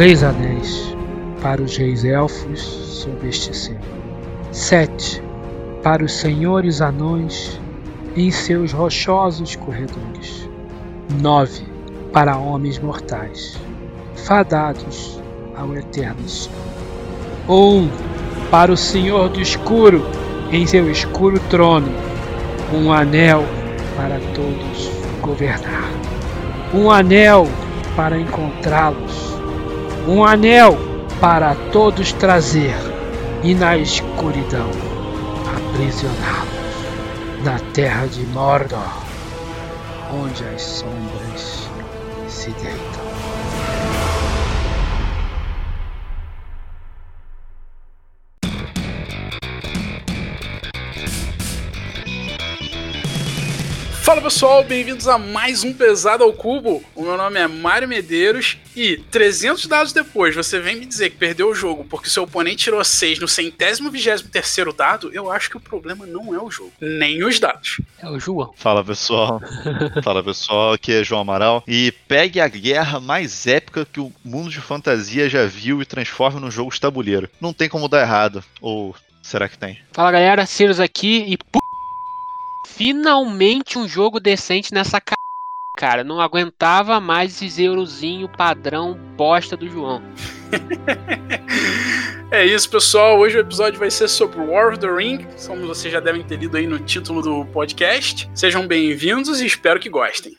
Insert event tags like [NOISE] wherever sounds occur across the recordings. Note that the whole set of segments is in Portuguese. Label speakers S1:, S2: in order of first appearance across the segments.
S1: Três anéis para os reis elfos sob este céu. Sete para os senhores anões em seus rochosos corredores. Nove para homens mortais, fadados ao eterno sono. Um para o Senhor do Escuro em seu escuro trono. Um anel para todos governar. Um anel para encontrá-los. Um anel para todos trazer e na escuridão aprisioná-los na terra de Mordor, onde as sombras se deitam.
S2: Fala pessoal, bem-vindos a mais um Pesado ao Cubo. O meu nome é Mário Medeiros e 300 dados depois você vem me dizer que perdeu o jogo porque seu oponente tirou 6 no centésimo vigésimo terceiro dado, eu acho que o problema não é o jogo, nem os dados.
S1: É o João.
S3: Fala pessoal, [LAUGHS] fala pessoal, aqui é João Amaral e pegue a guerra mais épica que o mundo de fantasia já viu e transforme num jogo de tabuleiro. Não tem como dar errado, ou será que tem?
S4: Fala galera, Cirus aqui e p... finalmente um jogo decente nessa c... cara. Não aguentava mais esse eurozinho padrão bosta do João. [LAUGHS]
S2: É isso, pessoal. Hoje o episódio vai ser sobre War of the Ring, como vocês já devem ter lido aí no título do podcast. Sejam bem-vindos e espero que gostem.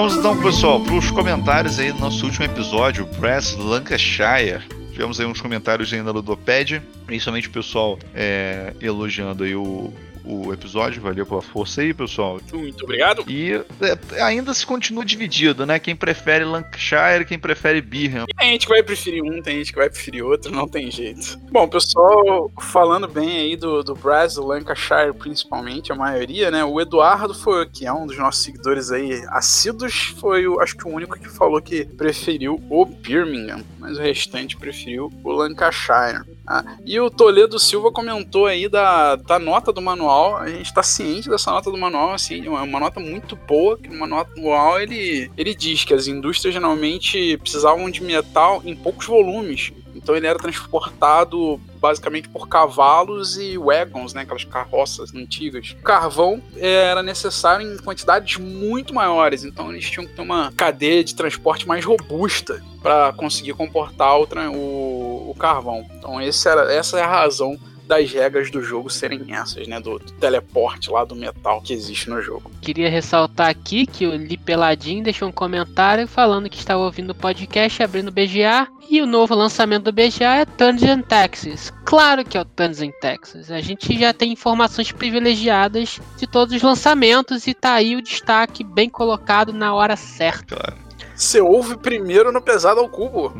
S3: Vamos então, pessoal, para os comentários aí do nosso último episódio, Brass Lancashire. Tivemos aí uns comentários aí na Ludopad, principalmente o pessoal é, elogiando aí o, o episódio, valeu pela força aí, pessoal.
S2: Muito obrigado.
S3: E é, ainda se continua dividido, né? Quem prefere Lancashire, quem prefere Birham.
S2: Tem gente que vai preferir um, tem gente que vai preferir outro, não tem jeito. Bom, pessoal, falando bem aí do, do Brasil, Lancashire principalmente, a maioria, né? O Eduardo foi, que é um dos nossos seguidores aí assíduos, foi o, acho que o único que falou que preferiu o Birmingham, mas o restante preferiu o Lancashire. Ah, e o Toledo Silva comentou aí da, da nota do manual. A gente está ciente dessa nota do manual, assim, uma, uma nota muito boa. Que uma nota manual ele, ele diz que as indústrias geralmente precisavam de metal em poucos volumes. Então ele era transportado basicamente por cavalos e wagons, né, aquelas carroças antigas. O carvão era necessário em quantidades muito maiores, então eles tinham que ter uma cadeia de transporte mais robusta para conseguir comportar o, o, o carvão. Então era, essa é a razão das regras do jogo serem essas, né? Do, do, teleporte lá do metal que existe no jogo.
S4: Queria ressaltar aqui que o Li Peladinho deixou um comentário falando que estava ouvindo o podcast abrindo o BGA e o novo lançamento do BGA é Dungeon Texas. Claro que é o Dungeon Texas. A gente já tem informações privilegiadas de todos os lançamentos e tá aí o destaque bem colocado na hora certa.
S3: Claro.
S2: Você ouve primeiro no Pesado ao Cubo.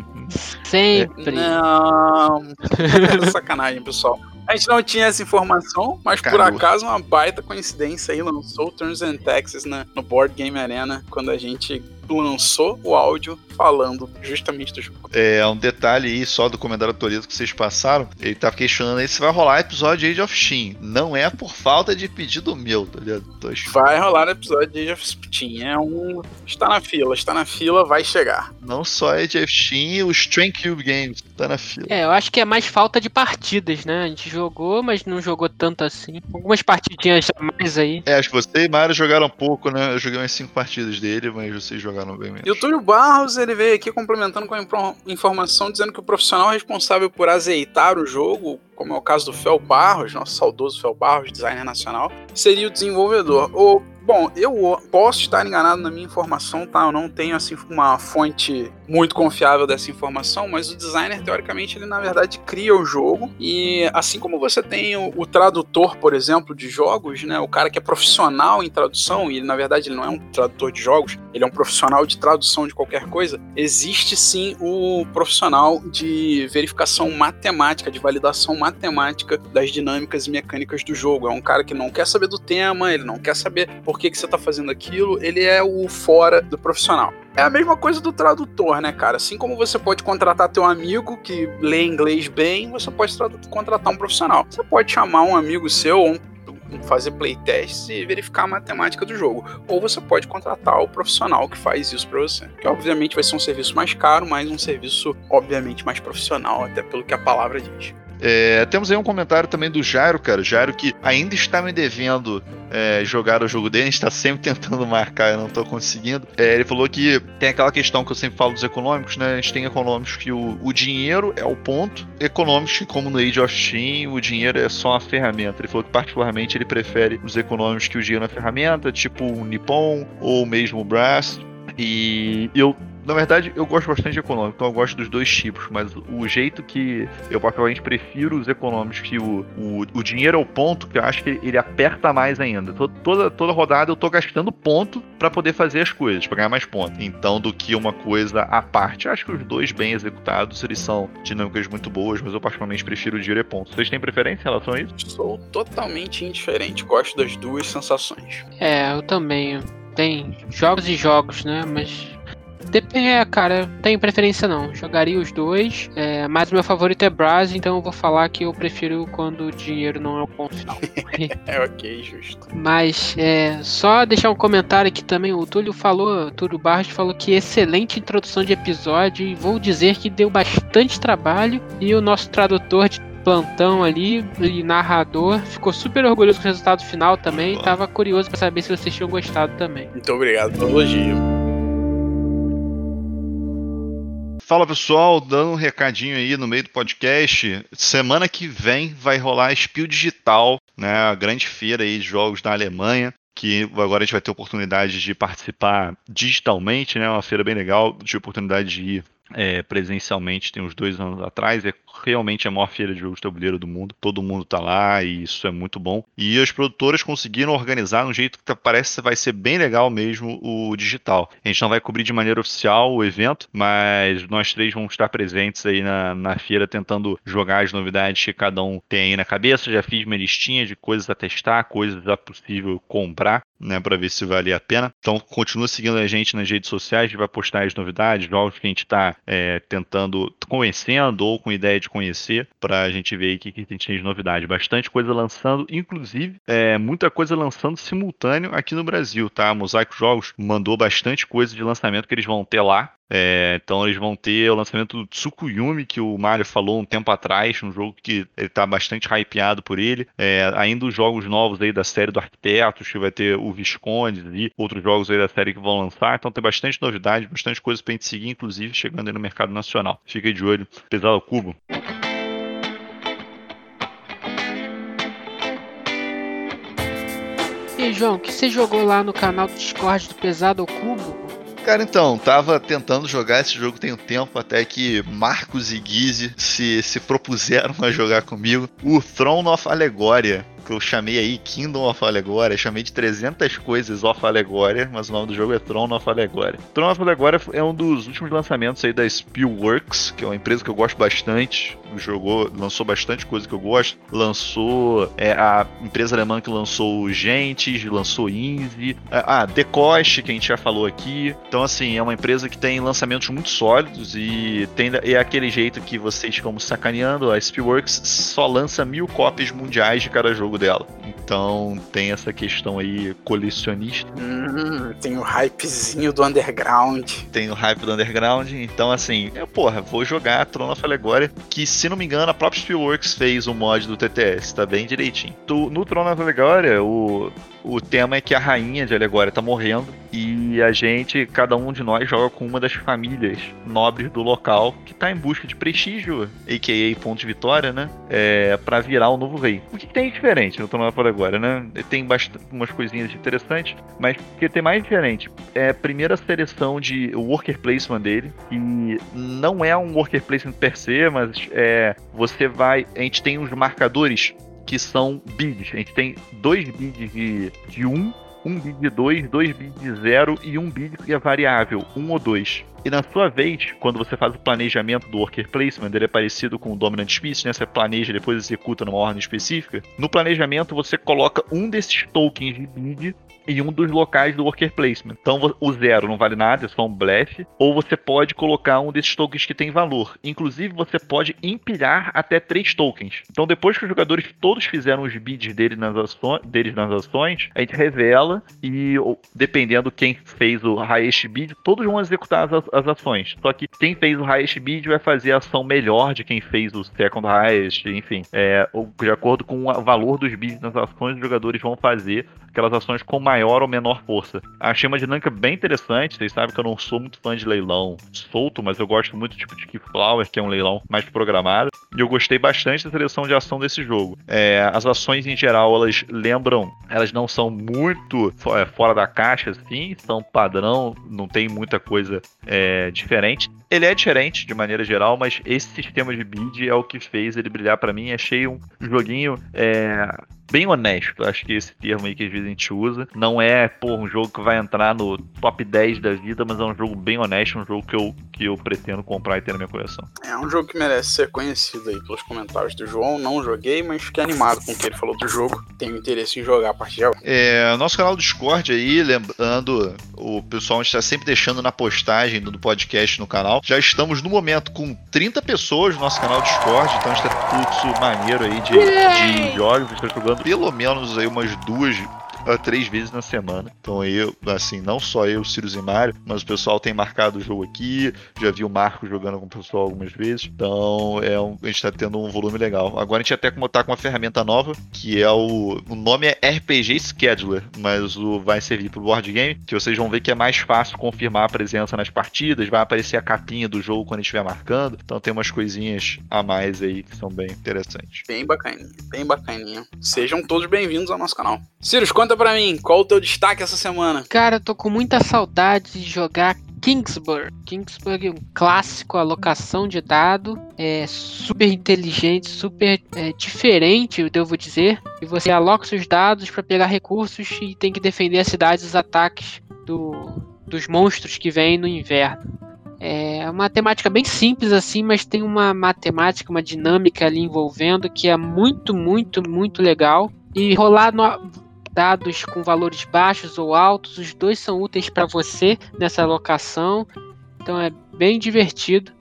S4: Sempre.
S2: Não. [LAUGHS] Sacanagem, pessoal. A gente não tinha essa informação, mas por acaso uma baita coincidência aí lançou Turns and Taxes né, no Board Game Arena quando a gente lançou o áudio falando justamente do jogo.
S3: É, um detalhe aí só do comentário Toledo que vocês passaram. Ele tava questionando aí se vai rolar episódio de Age of Steam. Não é por falta de pedido meu, tá ligado? Tô...
S2: Vai rolar no episódio de Age of Steam. É um. Está na fila, está na fila, vai chegar.
S3: Não só Age of Steam, o Strength Cube Games tá na fila.
S4: É, eu acho que é mais falta de partidas, né? A gente jogou, mas não jogou tanto assim. Algumas partidinhas a mais aí.
S3: É, acho que você e Mario jogaram um pouco, né? Eu joguei umas 5 partidas dele, mas vocês jogaram bem menos.
S2: E o Túlio Barros, ele veio aqui complementando com a informação dizendo que o profissional responsável por azeitar o jogo, como é o caso do Fel Barros, nosso saudoso Fel Barros, designer nacional, seria o desenvolvedor. Bom, eu posso estar enganado na minha informação, tá? Eu não tenho assim uma fonte muito confiável dessa informação, mas o designer teoricamente ele na verdade cria o jogo e assim como você tem o, o tradutor, por exemplo, de jogos, né? O cara que é profissional em tradução e ele, na verdade ele não é um tradutor de jogos, ele é um profissional de tradução de qualquer coisa. Existe sim o profissional de verificação matemática, de validação matemática das dinâmicas e mecânicas do jogo. É um cara que não quer saber do tema, ele não quer saber por que, que você tá fazendo aquilo, ele é o fora do profissional. É a mesma coisa do tradutor, né, cara? Assim como você pode contratar teu amigo que lê inglês bem, você pode contratar um profissional. Você pode chamar um amigo seu, um fazer playtests e verificar a matemática do jogo. Ou você pode contratar o profissional que faz isso para você. Que obviamente vai ser um serviço mais caro, mas um serviço obviamente mais profissional, até pelo que a palavra diz.
S3: É, temos aí um comentário também do Jairo, cara. Jairo que ainda está me devendo é, jogar o jogo dele, a gente está sempre [LAUGHS] tentando marcar, eu não estou conseguindo. É, ele falou que tem aquela questão que eu sempre falo dos econômicos, né? A gente tem econômicos que o, o dinheiro é o ponto, econômicos que, como no Age of Steam, o dinheiro é só uma ferramenta. Ele falou que, particularmente, ele prefere os econômicos que o dinheiro é uma ferramenta, tipo o Nippon ou mesmo o Brass. E eu na verdade, eu gosto bastante de econômico, então eu gosto dos dois tipos, mas o jeito que eu particularmente prefiro os econômicos, que o, o, o dinheiro é o ponto, que eu acho que ele aperta mais ainda. Toda, toda rodada eu tô gastando ponto para poder fazer as coisas, pra ganhar mais pontos. Então, do que uma coisa à parte. Eu acho que os dois bem executados, eles são dinâmicas muito boas, mas eu particularmente prefiro o dinheiro e ponto. Vocês têm preferência em relação a isso?
S2: Sou totalmente indiferente, gosto das duas sensações.
S4: É, eu também. Tem jogos e jogos, né? Mas Depende, é, cara, tenho preferência não. Jogaria os dois, é, mas meu favorito é Brass, então eu vou falar que eu prefiro quando o dinheiro não é o ponto final. [LAUGHS]
S2: é ok, justo.
S4: Mas é, só deixar um comentário aqui também. O Túlio falou, Túlio Barros falou que excelente introdução de episódio e vou dizer que deu bastante trabalho e o nosso tradutor de plantão ali e narrador ficou super orgulhoso com o resultado final também. Tava curioso para saber se vocês tinham gostado também.
S2: Muito obrigado pelo elogio.
S3: Fala pessoal, dando um recadinho aí no meio do podcast. Semana que vem vai rolar a Spiel Digital, né, a grande feira aí de jogos da Alemanha que agora a gente vai ter oportunidade de participar digitalmente, né? Uma feira bem legal, de oportunidade de ir é, presencialmente tem uns dois anos atrás. É realmente a maior feira de jogos de tabuleiro do mundo. Todo mundo tá lá e isso é muito bom. E as produtoras conseguiram organizar um jeito que parece que vai ser bem legal mesmo o digital. A gente não vai cobrir de maneira oficial o evento, mas nós três vamos estar presentes aí na, na feira tentando jogar as novidades que cada um tem aí na cabeça. Já fiz minha listinha de coisas a testar, coisas a possível comprar, né, para ver se vale a pena. Então continua seguindo a gente nas redes sociais, a gente vai postar as novidades, jogos que a gente tá é, tentando, conhecendo ou com ideia de conhecer, para a gente ver o que, que a gente tem de novidade. Bastante coisa lançando, inclusive é, muita coisa lançando simultâneo aqui no Brasil, tá? Mosaico Jogos mandou bastante coisa de lançamento que eles vão ter lá. É, então eles vão ter o lançamento do Tsukuyumi, que o Mario falou um tempo atrás, um jogo que ele está bastante hypeado por ele. É, ainda os jogos novos aí da série do Arquitetos, que vai ter o Visconde e outros jogos aí da série que vão lançar. Então tem bastante novidade, bastante coisa pra gente seguir, inclusive chegando aí no mercado nacional. Fica de olho. Pesado Cubo.
S4: E João, o que você jogou lá no canal do Discord do Pesado ao Cubo?
S3: Cara, então, tava tentando jogar esse jogo tem um tempo, até que Marcos e Guise se, se propuseram a jogar comigo. O Throne of Allegoria, que eu chamei aí Kingdom of Allegoria, chamei de 300 coisas of Allegoria, mas o nome do jogo é Throne of Allegoria. Throne of Allegoria é um dos últimos lançamentos aí da Spielworks, que é uma empresa que eu gosto bastante, jogou, lançou bastante coisa que eu gosto, lançou é, a empresa alemã que lançou Gentes, lançou Inzi, ah, Decoste, que a gente já falou aqui. Então, assim, é uma empresa que tem lançamentos muito sólidos e tem é aquele jeito que vocês ficam sacaneando, a Spielworks só lança mil cópias mundiais de cada jogo dela. Então tem essa questão aí colecionista.
S2: Hum, tem o hypezinho do underground.
S3: Tem o hype do underground. Então, assim, eu, porra, vou jogar Throne of Allegoria, que se não me engano, a própria Spielworks fez o mod do TTS, tá bem direitinho. No Throne of Allegoria, o, o tema é que a rainha de Alegória tá morrendo e a gente, cada um de nós, joga com uma das famílias nobres do local que tá em busca de prestígio, a.k.a. ponto de vitória, né? É, pra virar o novo rei. O que, que tem diferente no Throne of Allegoria, né? Tem umas coisinhas interessantes, mas o que tem mais diferente é a primeira seleção de worker placement dele, e não é um worker placement per se, mas é, você vai. A gente tem uns marcadores que são bids. A gente tem dois bids de, de um, um bid de dois, dois bids de zero e um bid que é variável, um ou dois. E na sua vez, quando você faz o planejamento do worker placement, ele é parecido com o dominant speech, né? Você planeja e depois executa numa ordem específica. No planejamento, você coloca um desses tokens de bid em um dos locais do worker placement. Então o zero não vale nada, é só um blefe. Ou você pode colocar um desses tokens que tem valor. Inclusive, você pode empilhar até três tokens. Então, depois que os jogadores todos fizeram os bids dele nas ações, deles nas ações, a gente revela e, dependendo quem fez o highest bid, todos vão executar as, as ações. Só que quem fez o highest bid vai fazer a ação melhor de quem fez o second highest, enfim. É, de acordo com o valor dos bids nas ações, os jogadores vão fazer aquelas ações com maior ou menor força. Achei uma dinâmica bem interessante. Vocês sabem que eu não sou muito fã de leilão solto, mas eu gosto muito tipo de Keyflower, que é um leilão mais programado. E eu gostei bastante da seleção de ação desse jogo. É, as ações em geral, elas lembram, elas não são muito é, fora da caixa, assim, são padrão, não tem muita coisa é, diferente. Ele é diferente de maneira geral, mas esse sistema de bid é o que fez ele brilhar para mim. Achei um joguinho é, bem honesto. Acho que esse termo aí que às vezes a gente usa. Não é, pô, um jogo que vai entrar no top 10 da vida, mas é um jogo bem honesto, um jogo que eu, que eu pretendo comprar e ter na minha coleção.
S2: É um jogo que merece ser conhecido aí pelos comentários do João. Não joguei, mas fiquei animado com o que ele falou do jogo. Tenho interesse em jogar a partir de agora.
S3: É, nosso canal do Discord aí, lembrando, o pessoal está sempre deixando na postagem do podcast no canal. Já estamos no momento com 30 pessoas no nosso canal do Discord, então está fluxo maneiro aí de, de jogos. Está jogando pelo menos aí umas duas três vezes na semana. Então eu, assim, não só eu, Sirius e Mario, mas o pessoal tem marcado o jogo aqui, já vi o Marco jogando com o pessoal algumas vezes. Então é um, a gente tá tendo um volume legal. Agora a gente até tá com uma ferramenta nova, que é o. O nome é RPG Scheduler, mas o vai servir pro board game, que vocês vão ver que é mais fácil confirmar a presença nas partidas, vai aparecer a capinha do jogo quando estiver marcando. Então tem umas coisinhas a mais aí que são bem interessantes.
S2: Bem bacaninha, bem bacaninha. Sejam todos bem-vindos ao nosso canal. Sirius, conta pra mim, qual o teu destaque essa semana?
S4: Cara, eu tô com muita saudade de jogar Kingsburg. Kingsburg é um clássico, alocação de dado, é super inteligente, super é, diferente, eu devo dizer. E você aloca seus dados para pegar recursos e tem que defender a cidade dos ataques do, dos monstros que vêm no inverno. É uma temática bem simples assim, mas tem uma matemática, uma dinâmica ali envolvendo que é muito, muito, muito legal. E rolar no, dados com valores baixos ou altos, os dois são úteis para você nessa alocação. Então é bem divertido.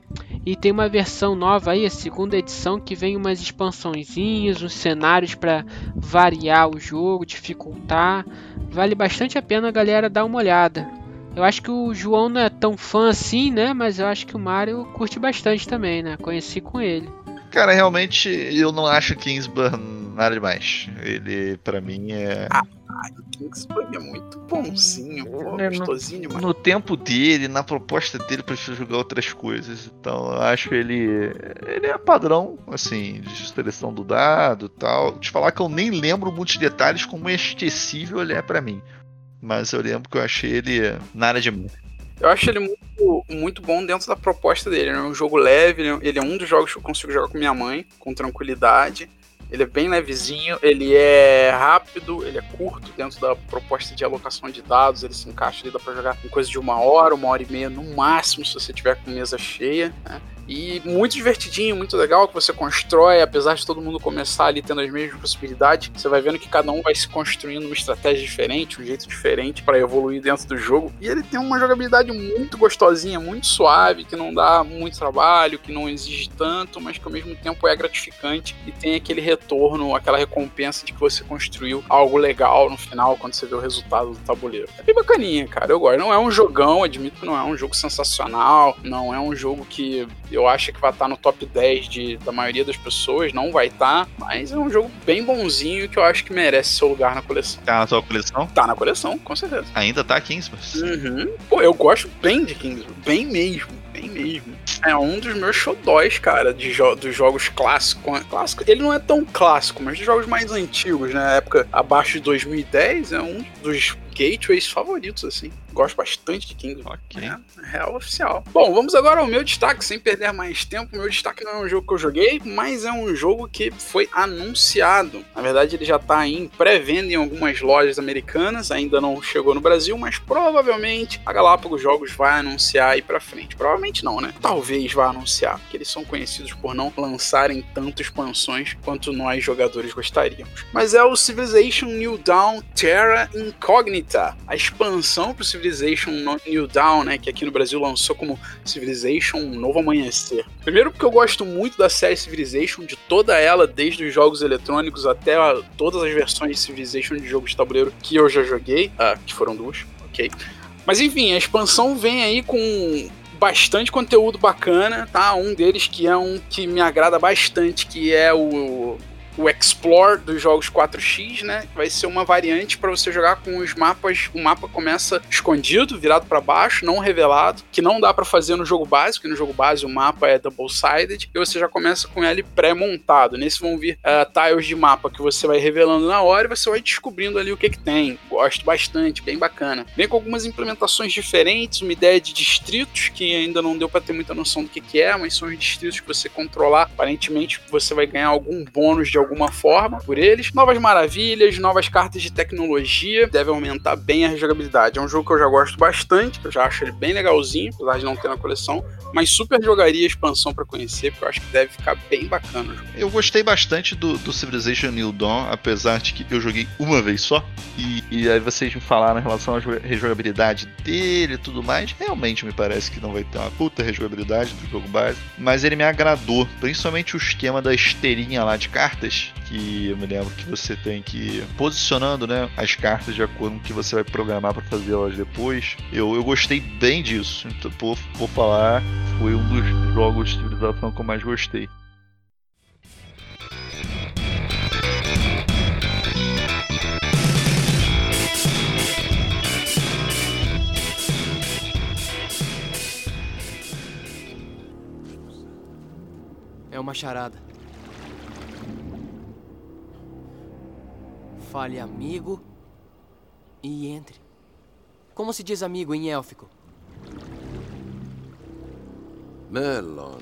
S4: E tem uma versão nova aí, a segunda edição, que vem umas expansõezinhas, uns cenários para variar o jogo, dificultar. Vale bastante a pena a galera dar uma olhada. Eu acho que o João não é tão fã assim, né? Mas eu acho que o Mario curte bastante também, né? Conheci com ele.
S3: Cara, realmente eu não acho Kingsburn nada demais. Ele, para mim, é.
S2: Ah, Kingsburg é muito bonzinho, pô, é, gostosinho
S3: no, no tempo dele, na proposta dele, prefiro jogar outras coisas. Então, eu acho ele. Ele é padrão, assim, de seleção do dado e tal. Te falar que eu nem lembro muitos detalhes, como é esquecível ele é para mim. Mas eu lembro que eu achei ele nada demais.
S2: Eu acho ele muito, muito bom dentro da proposta dele. É um jogo leve, ele é um dos jogos que eu consigo jogar com minha mãe, com tranquilidade. Ele é bem levezinho, ele é rápido, ele é curto dentro da proposta de alocação de dados, ele se encaixa ali, dá pra jogar em coisa de uma hora, uma hora e meia no máximo, se você tiver com mesa cheia. Né? E muito divertidinho, muito legal que você constrói, apesar de todo mundo começar ali tendo as mesmas possibilidades, você vai vendo que cada um vai se construindo uma estratégia diferente, um jeito diferente para evoluir dentro do jogo. E ele tem uma jogabilidade muito gostosinha, muito suave, que não dá muito trabalho, que não exige tanto, mas que ao mesmo tempo é gratificante e tem aquele retorno, aquela recompensa de que você construiu algo legal no final quando você vê o resultado do tabuleiro. É bem bacaninha, cara. Eu gosto. Não é um jogão, admito que não é um jogo sensacional, não é um jogo que eu acho que vai estar no top 10 de, da maioria das pessoas, não vai estar, mas é um jogo bem bonzinho que eu acho que merece seu lugar na coleção.
S3: Tá na sua coleção?
S2: Tá na coleção, com certeza.
S3: Ainda tá Kingsman?
S2: Uhum. Pô, eu gosto bem de Kingsman, bem mesmo, bem mesmo. É um dos meus xodóis, cara, de jo dos jogos clássicos. Clássico, ele não é tão clássico, mas dos jogos mais antigos, né? Na época abaixo de 2010, é um dos gateways favoritos, assim. Gosto bastante de Kingdom.
S3: Ok.
S2: É, real oficial. Bom, vamos agora ao meu destaque, sem perder mais tempo. Meu destaque não é um jogo que eu joguei, mas é um jogo que foi anunciado. Na verdade, ele já está em pré-venda em algumas lojas americanas, ainda não chegou no Brasil, mas provavelmente a Galápagos Jogos vai anunciar aí pra frente. Provavelmente não, né? Talvez vá anunciar, porque eles são conhecidos por não lançarem tanto expansões quanto nós jogadores gostaríamos. Mas é o Civilization New Dawn Terra Incognita, a expansão pro Civilization New Dawn, né, que aqui no Brasil lançou como Civilization Novo Amanhecer. Primeiro porque eu gosto muito da série Civilization, de toda ela, desde os jogos eletrônicos até a, todas as versões de Civilization de jogos de tabuleiro que eu já joguei, ah, que foram duas, ok. Mas enfim, a expansão vem aí com bastante conteúdo bacana, tá? Um deles que é um que me agrada bastante, que é o o Explore dos jogos 4X, né? Vai ser uma variante para você jogar com os mapas. O mapa começa escondido, virado para baixo, não revelado, que não dá para fazer no jogo básico. no jogo base o mapa é double-sided e você já começa com ele pré-montado. Nesse vão vir uh, tiles de mapa que você vai revelando na hora e você vai descobrindo ali o que que tem. Gosto bastante, bem bacana. Vem com algumas implementações diferentes, uma ideia de distritos que ainda não deu para ter muita noção do que que é, mas são os distritos que você controlar. Aparentemente você vai ganhar algum bônus de algum alguma forma por eles. Novas maravilhas, novas cartas de tecnologia, deve aumentar bem a jogabilidade. É um jogo que eu já gosto bastante, eu já acho ele bem legalzinho, apesar de não ter na coleção, mas super jogaria a expansão para conhecer, porque eu acho que deve ficar bem bacana.
S3: Eu gostei bastante do, do Civilization New Dawn, apesar de que eu joguei uma vez só, e, e aí vocês me falaram em relação à rejogabilidade dele e tudo mais, realmente me parece que não vai ter uma puta rejogabilidade do jogo base, mas ele me agradou, principalmente o esquema da esteirinha lá de cartas, que eu me lembro que você tem que posicionando né, as cartas de acordo com o que você vai programar para fazer elas depois. Eu, eu gostei bem disso. Então, vou, vou falar, foi um dos jogos de civilização que eu mais gostei.
S5: É uma charada. Fale amigo e entre. Como se diz amigo em élfico?
S6: Melon.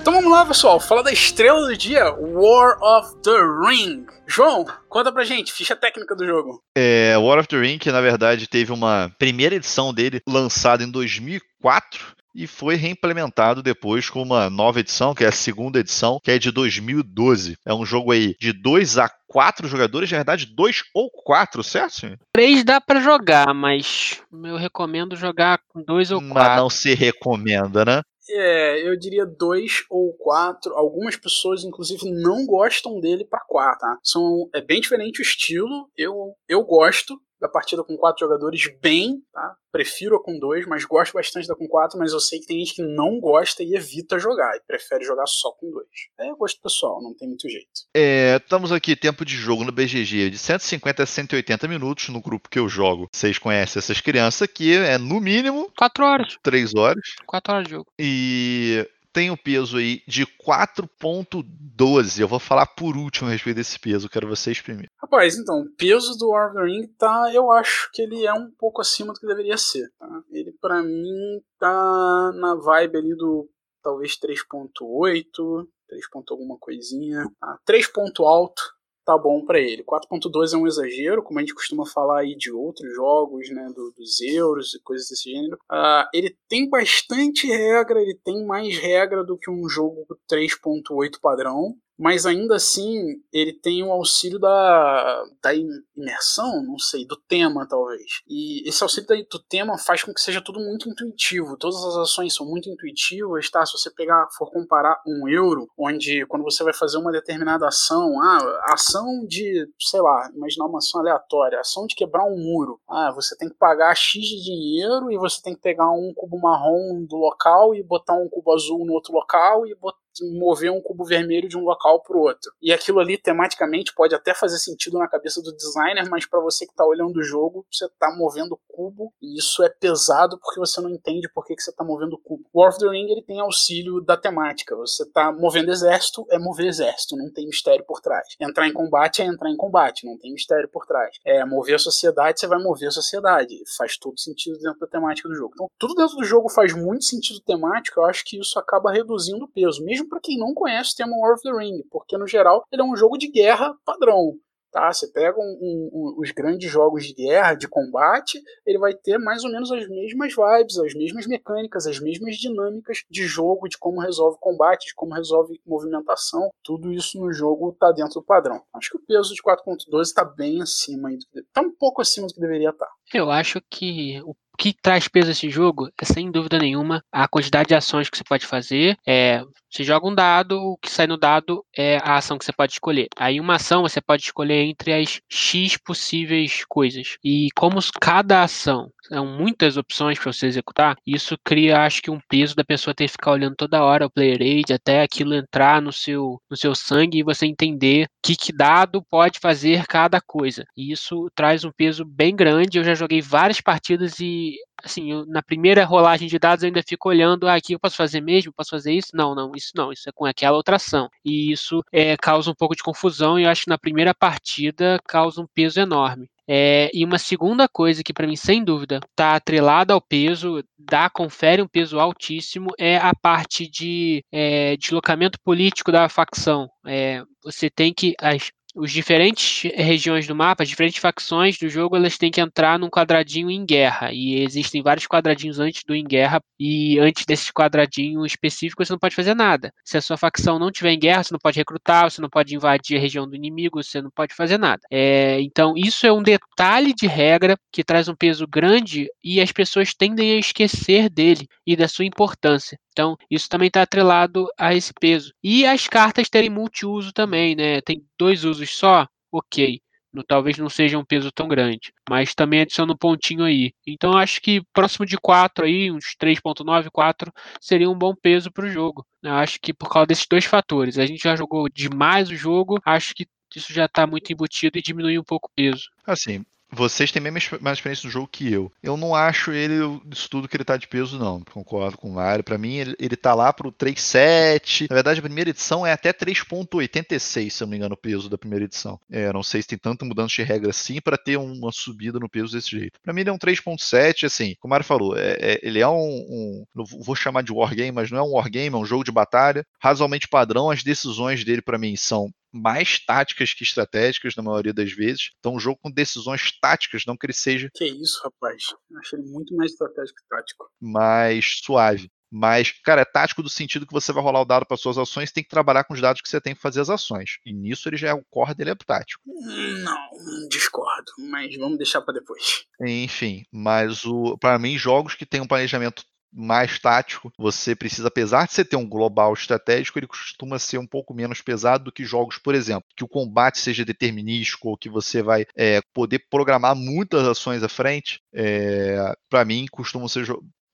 S2: Então vamos lá, pessoal. Fala da estrela do dia, War of the Ring. João, conta pra gente, ficha técnica do jogo.
S3: É, War of the Ring, que na verdade teve uma primeira edição dele lançada em 2004 e foi reimplementado depois com uma nova edição, que é a segunda edição, que é de 2012. É um jogo aí de 2 a 4 jogadores, na verdade, 2 ou 4, certo?
S4: 3 dá para jogar, mas eu recomendo jogar com 2 ou 4.
S3: Mas não se recomenda, né?
S2: É, eu diria dois ou quatro. Algumas pessoas, inclusive, não gostam dele para quatro, tá? São, é bem diferente o estilo. Eu, eu gosto da partida com quatro jogadores bem, tá? Prefiro a com dois, mas gosto bastante da com quatro, mas eu sei que tem gente que não gosta e evita jogar e prefere jogar só com dois. É gosto pessoal, não tem muito jeito.
S3: É, estamos aqui, tempo de jogo no BGG de 150 a 180 minutos no grupo que eu jogo. Vocês conhecem essas crianças aqui, é no mínimo
S4: 4 horas.
S3: 3 horas.
S4: 4 horas de jogo.
S3: E tem o um peso aí de 4.12. Eu vou falar por último a respeito desse peso, quero vocês primeiro.
S2: Rapaz, então, o peso do War of the Ring tá, eu acho que ele é um pouco acima do que deveria ser, tá? Ele para mim tá na vibe ali do talvez 3.8, 3. alguma coisinha, tá? 3 ponto alto, tá bom para ele. 4.2 é um exagero, como a gente costuma falar aí de outros jogos, né, do, dos euros e coisas desse gênero. Uh, ele tem bastante regra, ele tem mais regra do que um jogo 3.8 padrão mas ainda assim ele tem o auxílio da, da imersão, não sei, do tema talvez. E esse auxílio do tema faz com que seja tudo muito intuitivo. Todas as ações são muito intuitivas, tá? Se você pegar, for comparar um euro, onde quando você vai fazer uma determinada ação, ah, ação de, sei lá, imaginar uma ação aleatória, ação de quebrar um muro. Ah, você tem que pagar X de dinheiro e você tem que pegar um cubo marrom do local e botar um cubo azul no outro local e botar mover um cubo vermelho de um local para o outro. E aquilo ali, tematicamente, pode até fazer sentido na cabeça do designer, mas para você que está olhando o jogo, você está movendo cubo e isso é pesado porque você não entende por que, que você está movendo cubo. War of the Ring ele tem auxílio da temática. Você está movendo exército, é mover exército, não tem mistério por trás. Entrar em combate é entrar em combate, não tem mistério por trás. É mover a sociedade, você vai mover a sociedade. Faz todo sentido dentro da temática do jogo. Então, tudo dentro do jogo faz muito sentido temático. Eu acho que isso acaba reduzindo o peso, mesmo para quem não conhece o tema War of the Ring, porque no geral ele é um jogo de guerra padrão. Tá? Você pega um, um, um, os grandes jogos de guerra, de combate, ele vai ter mais ou menos as mesmas vibes, as mesmas mecânicas, as mesmas dinâmicas de jogo, de como resolve combate, de como resolve movimentação. Tudo isso no jogo está dentro do padrão. Acho que o peso de 4.12 está bem acima, está um pouco acima do que deveria estar. Tá.
S4: Eu acho que o que traz peso a esse jogo é, sem dúvida nenhuma, a quantidade de ações que você pode fazer. É, você joga um dado, o que sai no dado é a ação que você pode escolher. Aí, uma ação você pode escolher entre as X possíveis coisas. E como cada ação são muitas opções para você executar, isso cria, acho que, um peso da pessoa ter que ficar olhando toda hora o player aid até aquilo entrar no seu, no seu sangue e você entender que, que dado pode fazer cada coisa. E isso traz um peso bem grande. Eu já joguei várias partidas e assim, eu, na primeira rolagem de dados eu ainda fico olhando, ah, aqui eu posso fazer mesmo, posso fazer isso? Não, não, isso não, isso é com aquela outra ação. E isso é, causa um pouco de confusão e eu acho que na primeira partida causa um peso enorme. É, e uma segunda coisa que, para mim, sem dúvida, está atrelada ao peso, dá, confere um peso altíssimo, é a parte de é, deslocamento político da facção. É, você tem que. As, os diferentes regiões do mapa, as diferentes facções do jogo, elas têm que entrar num quadradinho em guerra. E existem vários quadradinhos antes do em guerra. E antes desse quadradinho específico, você não pode fazer nada. Se a sua facção não tiver em guerra, você não pode recrutar, você não pode invadir a região do inimigo, você não pode fazer nada. É, então, isso é um detalhe de regra que traz um peso grande e as pessoas tendem a esquecer dele e da sua importância. Então, isso também está atrelado a esse peso. E as cartas terem multiuso também, né? Tem dois usos só? Ok. No, talvez não seja um peso tão grande, mas também adiciona um pontinho aí. Então acho que próximo de 4 aí, uns 3.9, 4, seria um bom peso para o jogo. Eu acho que por causa desses dois fatores. A gente já jogou demais o jogo, acho que isso já está muito embutido e diminui um pouco o peso.
S3: Assim, vocês têm mesmo mais experiência no jogo que eu. Eu não acho ele isso tudo que ele tá de peso, não. Concordo com o Mário. Pra mim, ele, ele tá lá pro 3.7. Na verdade, a primeira edição é até 3.86, se eu não me engano, o peso da primeira edição. É, não sei se tem tanta mudança de regra assim para ter uma subida no peso desse jeito. Pra mim, ele é um 3.7, assim, como o Mário falou, é, é, ele é um, um. Vou chamar de wargame, mas não é um wargame, é um jogo de batalha. Razoavelmente padrão. As decisões dele, para mim, são mais táticas que estratégicas na maioria das vezes. Então, um jogo com decisões táticas, não que ele seja.
S2: Que isso, rapaz. Eu achei ele muito mais estratégico que tático.
S3: Mais suave. Mas, cara, é tático do sentido que você vai rolar o dado para suas ações, tem que trabalhar com os dados que você tem que fazer as ações. E nisso ele já é o core dele é tático.
S2: Não, discordo, mas vamos deixar para depois.
S3: Enfim, mas o para mim jogos que tem um planejamento mais tático, você precisa, apesar de você ter um global estratégico, ele costuma ser um pouco menos pesado do que jogos, por exemplo, que o combate seja determinístico ou que você vai é, poder programar muitas ações à frente. É, para mim, costumam ser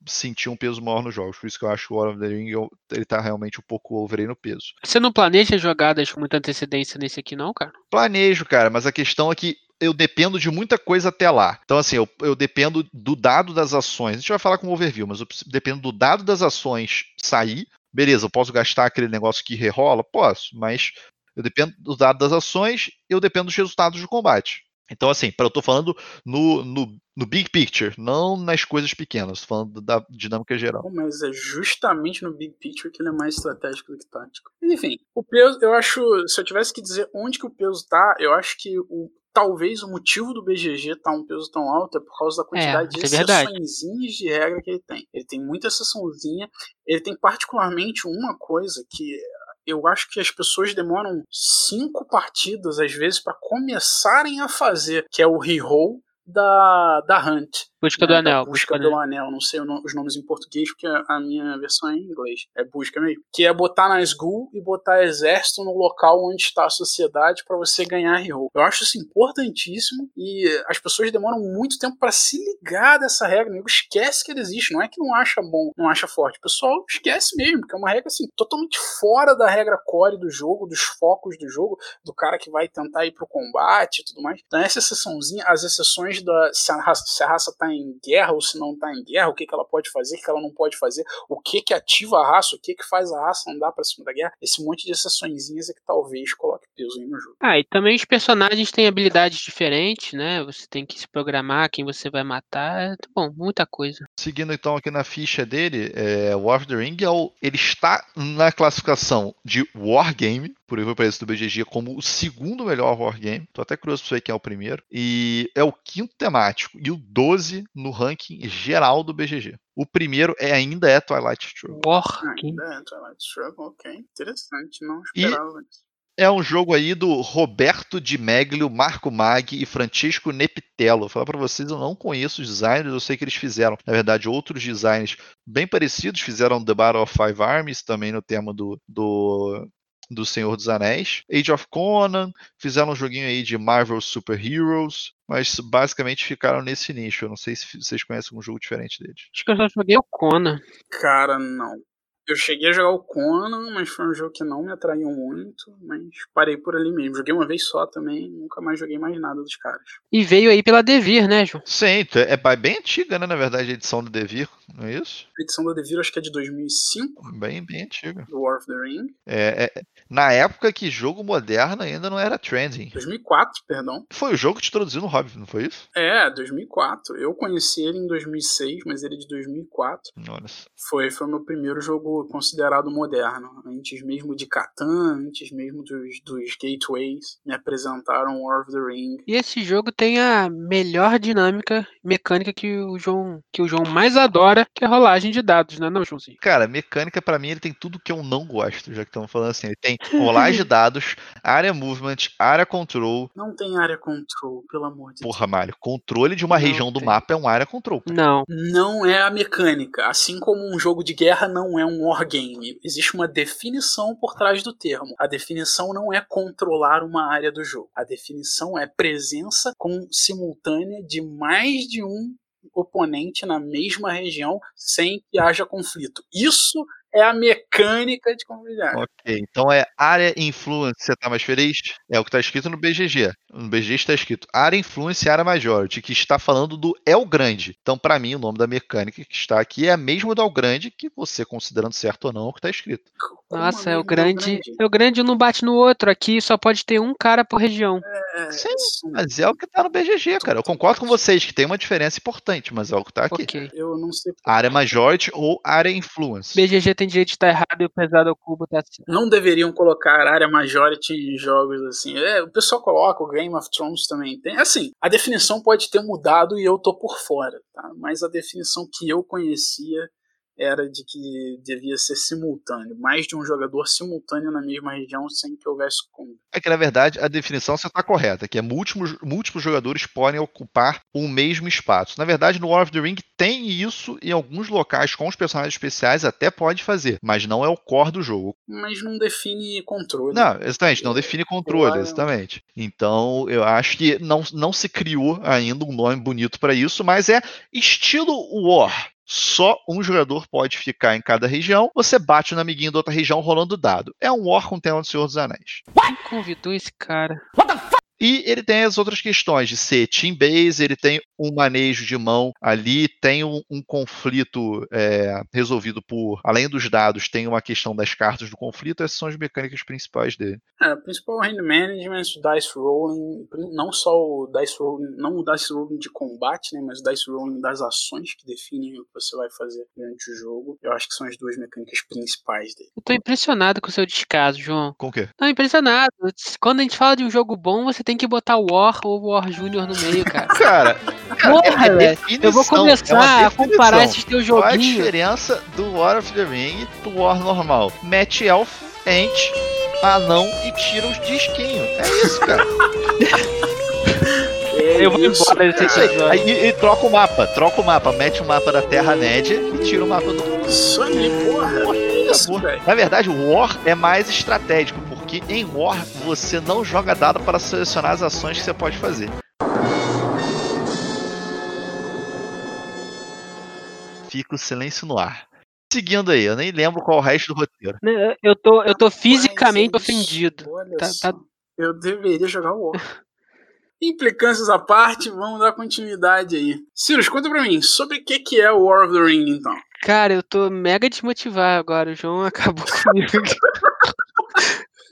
S3: sentir um peso maior nos jogos. Por isso que eu acho que o War of the Ring ele tá realmente um pouco over aí no peso.
S4: Você não planeja jogadas com muita antecedência nesse aqui, não, cara?
S3: Planejo, cara, mas a questão é que eu dependo de muita coisa até lá. Então, assim, eu, eu dependo do dado das ações. A gente vai falar com o overview, mas eu dependo do dado das ações sair. Beleza, eu posso gastar aquele negócio que rerola? Posso, mas eu dependo do dado das ações eu dependo dos resultados do combate. Então, assim, eu estou falando no, no, no, big picture, não nas coisas pequenas, falando da dinâmica geral.
S2: Mas é justamente no big picture que ele é mais estratégico do que tático. Mas, enfim, o peso, eu acho, se eu tivesse que dizer onde que o peso está, eu acho que o talvez o motivo do BGG estar tá um peso tão alto é por causa da quantidade é, de é exceções de regra que ele tem. Ele tem muita exceçãozinha, ele tem particularmente uma coisa que eu acho que as pessoas demoram cinco partidas, às vezes, para começarem a fazer, que é o reroll da, da Hunt.
S4: Busca
S2: né,
S4: do
S2: da
S4: Anel.
S2: Busca
S4: do
S2: pelo Anel. Não sei os nomes em português, porque a minha versão é em inglês. É busca mesmo. Que é botar na SGUL e botar exército no local onde está a sociedade para você ganhar reroll. Eu acho isso importantíssimo e as pessoas demoram muito tempo para se ligar dessa regra. O nego esquece que ela existe. Não é que não acha bom, não acha forte. O pessoal esquece mesmo, porque é uma regra assim, totalmente fora da regra core do jogo, dos focos do jogo, do cara que vai tentar ir pro combate e tudo mais. Então essa exceçãozinha, as exceções da se a raça, se a raça tá em guerra ou se não tá em guerra, o que, que ela pode fazer, o que ela não pode fazer, o que que ativa a raça, o que que faz a raça andar pra cima da guerra, esse monte de exceçõezinhas é que talvez coloque peso aí no jogo.
S4: Ah, e também os personagens têm habilidades diferentes, né? Você tem que se programar quem você vai matar. Bom, muita coisa.
S3: Seguindo então aqui na ficha dele, é, War of the Ring é ele está na classificação de Wargame, por exemplo, parecer do BGG, como o segundo melhor Wargame. Tô até curioso pra saber quem é o primeiro. E é o quinto temático e o 12 no ranking geral do BGG. O primeiro é, ainda é Twilight Struggle.
S4: War.
S2: Ah, ainda é Twilight Struggle, ok. Interessante, não
S3: E-
S2: esperava isso.
S3: É um jogo aí do Roberto Di Meglio, Marco Mag e Francisco Nepitello. Vou falar pra vocês, eu não conheço os designers, eu sei que eles fizeram, na verdade, outros designs bem parecidos. Fizeram The Battle of Five Armies, também no tema do, do, do Senhor dos Anéis. Age of Conan, fizeram um joguinho aí de Marvel Super Heroes, mas basicamente ficaram nesse nicho. Eu não sei se vocês conhecem algum jogo diferente deles.
S4: Acho que eu só joguei o Conan.
S2: Cara, não. Eu cheguei a jogar o Conan, mas foi um jogo que não me atraiu muito, mas parei por ali mesmo. Joguei uma vez só também, nunca mais joguei mais nada dos caras.
S4: E veio aí pela Devir, né, João?
S3: Sim, é bem antiga, né? Na verdade, a edição do Devir, não é isso?
S2: A edição da Devir acho que é de 2005,
S3: Bem, bem antiga.
S2: do War of the Ring.
S3: É, é- na época que jogo moderno ainda não era trending.
S2: 2004, perdão.
S3: Foi o jogo que te introduziu no Hobbit, não foi isso?
S2: É, 2004. Eu conheci ele em 2006, mas ele é de 2004.
S3: Olha.
S2: Foi foi o meu primeiro jogo considerado moderno. Antes mesmo de Catan, antes mesmo dos, dos Gateways, me apresentaram War of the Ring.
S4: E esse jogo tem a melhor dinâmica mecânica que o João, que o João mais adora, que é a rolagem de dados, né, não, Joãozinho?
S3: Cara, mecânica pra mim ele tem tudo que eu não gosto, já que estamos falando assim. Ele tem rolagem de dados, área movement, área control.
S2: Não tem área control, pelo amor de
S3: Porra, Mário, controle de uma
S4: Não
S3: região do
S4: tem.
S3: mapa é um área control. cara.
S4: Não.
S2: não é a mecânica. Assim como um jogo de guerra não é um wargame. Existe uma definição por trás do termo. A definição não é controlar uma área do jogo. A definição é presença com simultânea de mais de um oponente na mesma região sem que haja conflito. Isso é a mecânica de comunidade.
S3: Ok, então é área influence, você tá mais feliz? É o que tá escrito no BGG. No BGG está escrito área influence e área majority, que está falando do El Grande. Então, pra mim, o nome da mecânica que está aqui é a mesma do El Grande, que você, considerando certo ou não, é o que tá escrito.
S4: Nossa, é o grande. É o grande um não bate no outro. Aqui só pode ter um cara por região.
S2: É,
S3: Sim,
S2: isso
S3: Mas é o que tá no BGG, cara. Eu concordo com vocês que tem uma diferença importante, mas é o que tá aqui.
S4: Ok.
S2: eu não sei
S3: Área majority ou área influence.
S4: BGG tem direito de estar errado e o pesado ao cubo tá certo.
S2: não deveriam colocar área majority em jogos assim. É, o pessoal coloca, o Game of Thrones também tem. Assim, a definição pode ter mudado e eu tô por fora, tá? Mas a definição que eu conhecia era de que devia ser simultâneo, mais de um jogador simultâneo na mesma região sem que houvesse como.
S3: É que, na verdade, a definição você está correta, que é múltiplos, múltiplos jogadores podem ocupar o mesmo espaço. Na verdade, no War of the Ring tem isso em alguns locais com os personagens especiais, até pode fazer, mas não é o core do jogo.
S2: Mas não define controle.
S3: Não, exatamente, não define controle,
S2: é-
S3: exatamente. Então, eu acho que não, não se criou ainda um nome bonito para isso, mas é estilo War. Só um jogador pode ficar em cada região. Você bate no amiguinho da outra região rolando dado. É um War com tema do Senhor dos Anéis.
S4: Quem convidou esse cara?
S3: E ele tem as outras questões de ser team base, ele tem um manejo de mão ali, tem um, um conflito é, resolvido por, além dos dados, tem uma questão das cartas do conflito, essas são as mecânicas principais dele.
S2: É, o principal hand management, o dice rolling, não só o dice rolling, não o dice rolling de combate, né, mas o dice rolling das ações que definem o que você vai fazer durante o jogo. Eu acho que são as duas mecânicas principais dele.
S4: Eu tô impressionado com o seu descaso, João.
S3: Com o quê?
S4: Não, impressionado. Quando a gente fala de um jogo bom, você tem que botar o War ou o War Júnior no meio, cara. [LAUGHS]
S3: Cara,
S4: Porra, velho.
S3: definição,
S4: Eu vou
S3: é
S4: começar a comparar esses teus
S3: Qual é a
S4: joguinhos.
S3: diferença do War of the Ring do War normal? Mete elfo, ent, anão e tira os disquinhos. É isso, cara. [LAUGHS]
S4: eu vou
S2: isso,
S4: embora desse.
S3: Aí, e, e troca o mapa, troca o mapa, mete o mapa da Terra-média e tira o mapa do.
S2: Isso aí, porra. Que isso,
S3: Acabou.
S2: velho.
S3: Na verdade, o War é mais estratégico, porque em War você não joga dado para selecionar as ações que você pode fazer. Fica o silêncio no ar. Seguindo aí, eu nem lembro qual o resto do roteiro.
S4: Eu tô, eu tô fisicamente
S2: Mas é
S4: ofendido. Tá- tá-
S2: Eu deveria jogar o War. Implicâncias à parte, vamos dar continuidade aí. Sirius, conta pra mim, sobre o que, que é o War of the Ring, então?
S4: Cara, eu tô mega desmotivado agora. O João [LAUGHS] acabou comigo.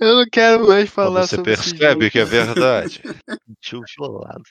S4: Eu não quero mais falar
S3: você
S4: sobre
S3: percebe
S4: jogo.
S3: que é verdade. [LAUGHS] Tio violado.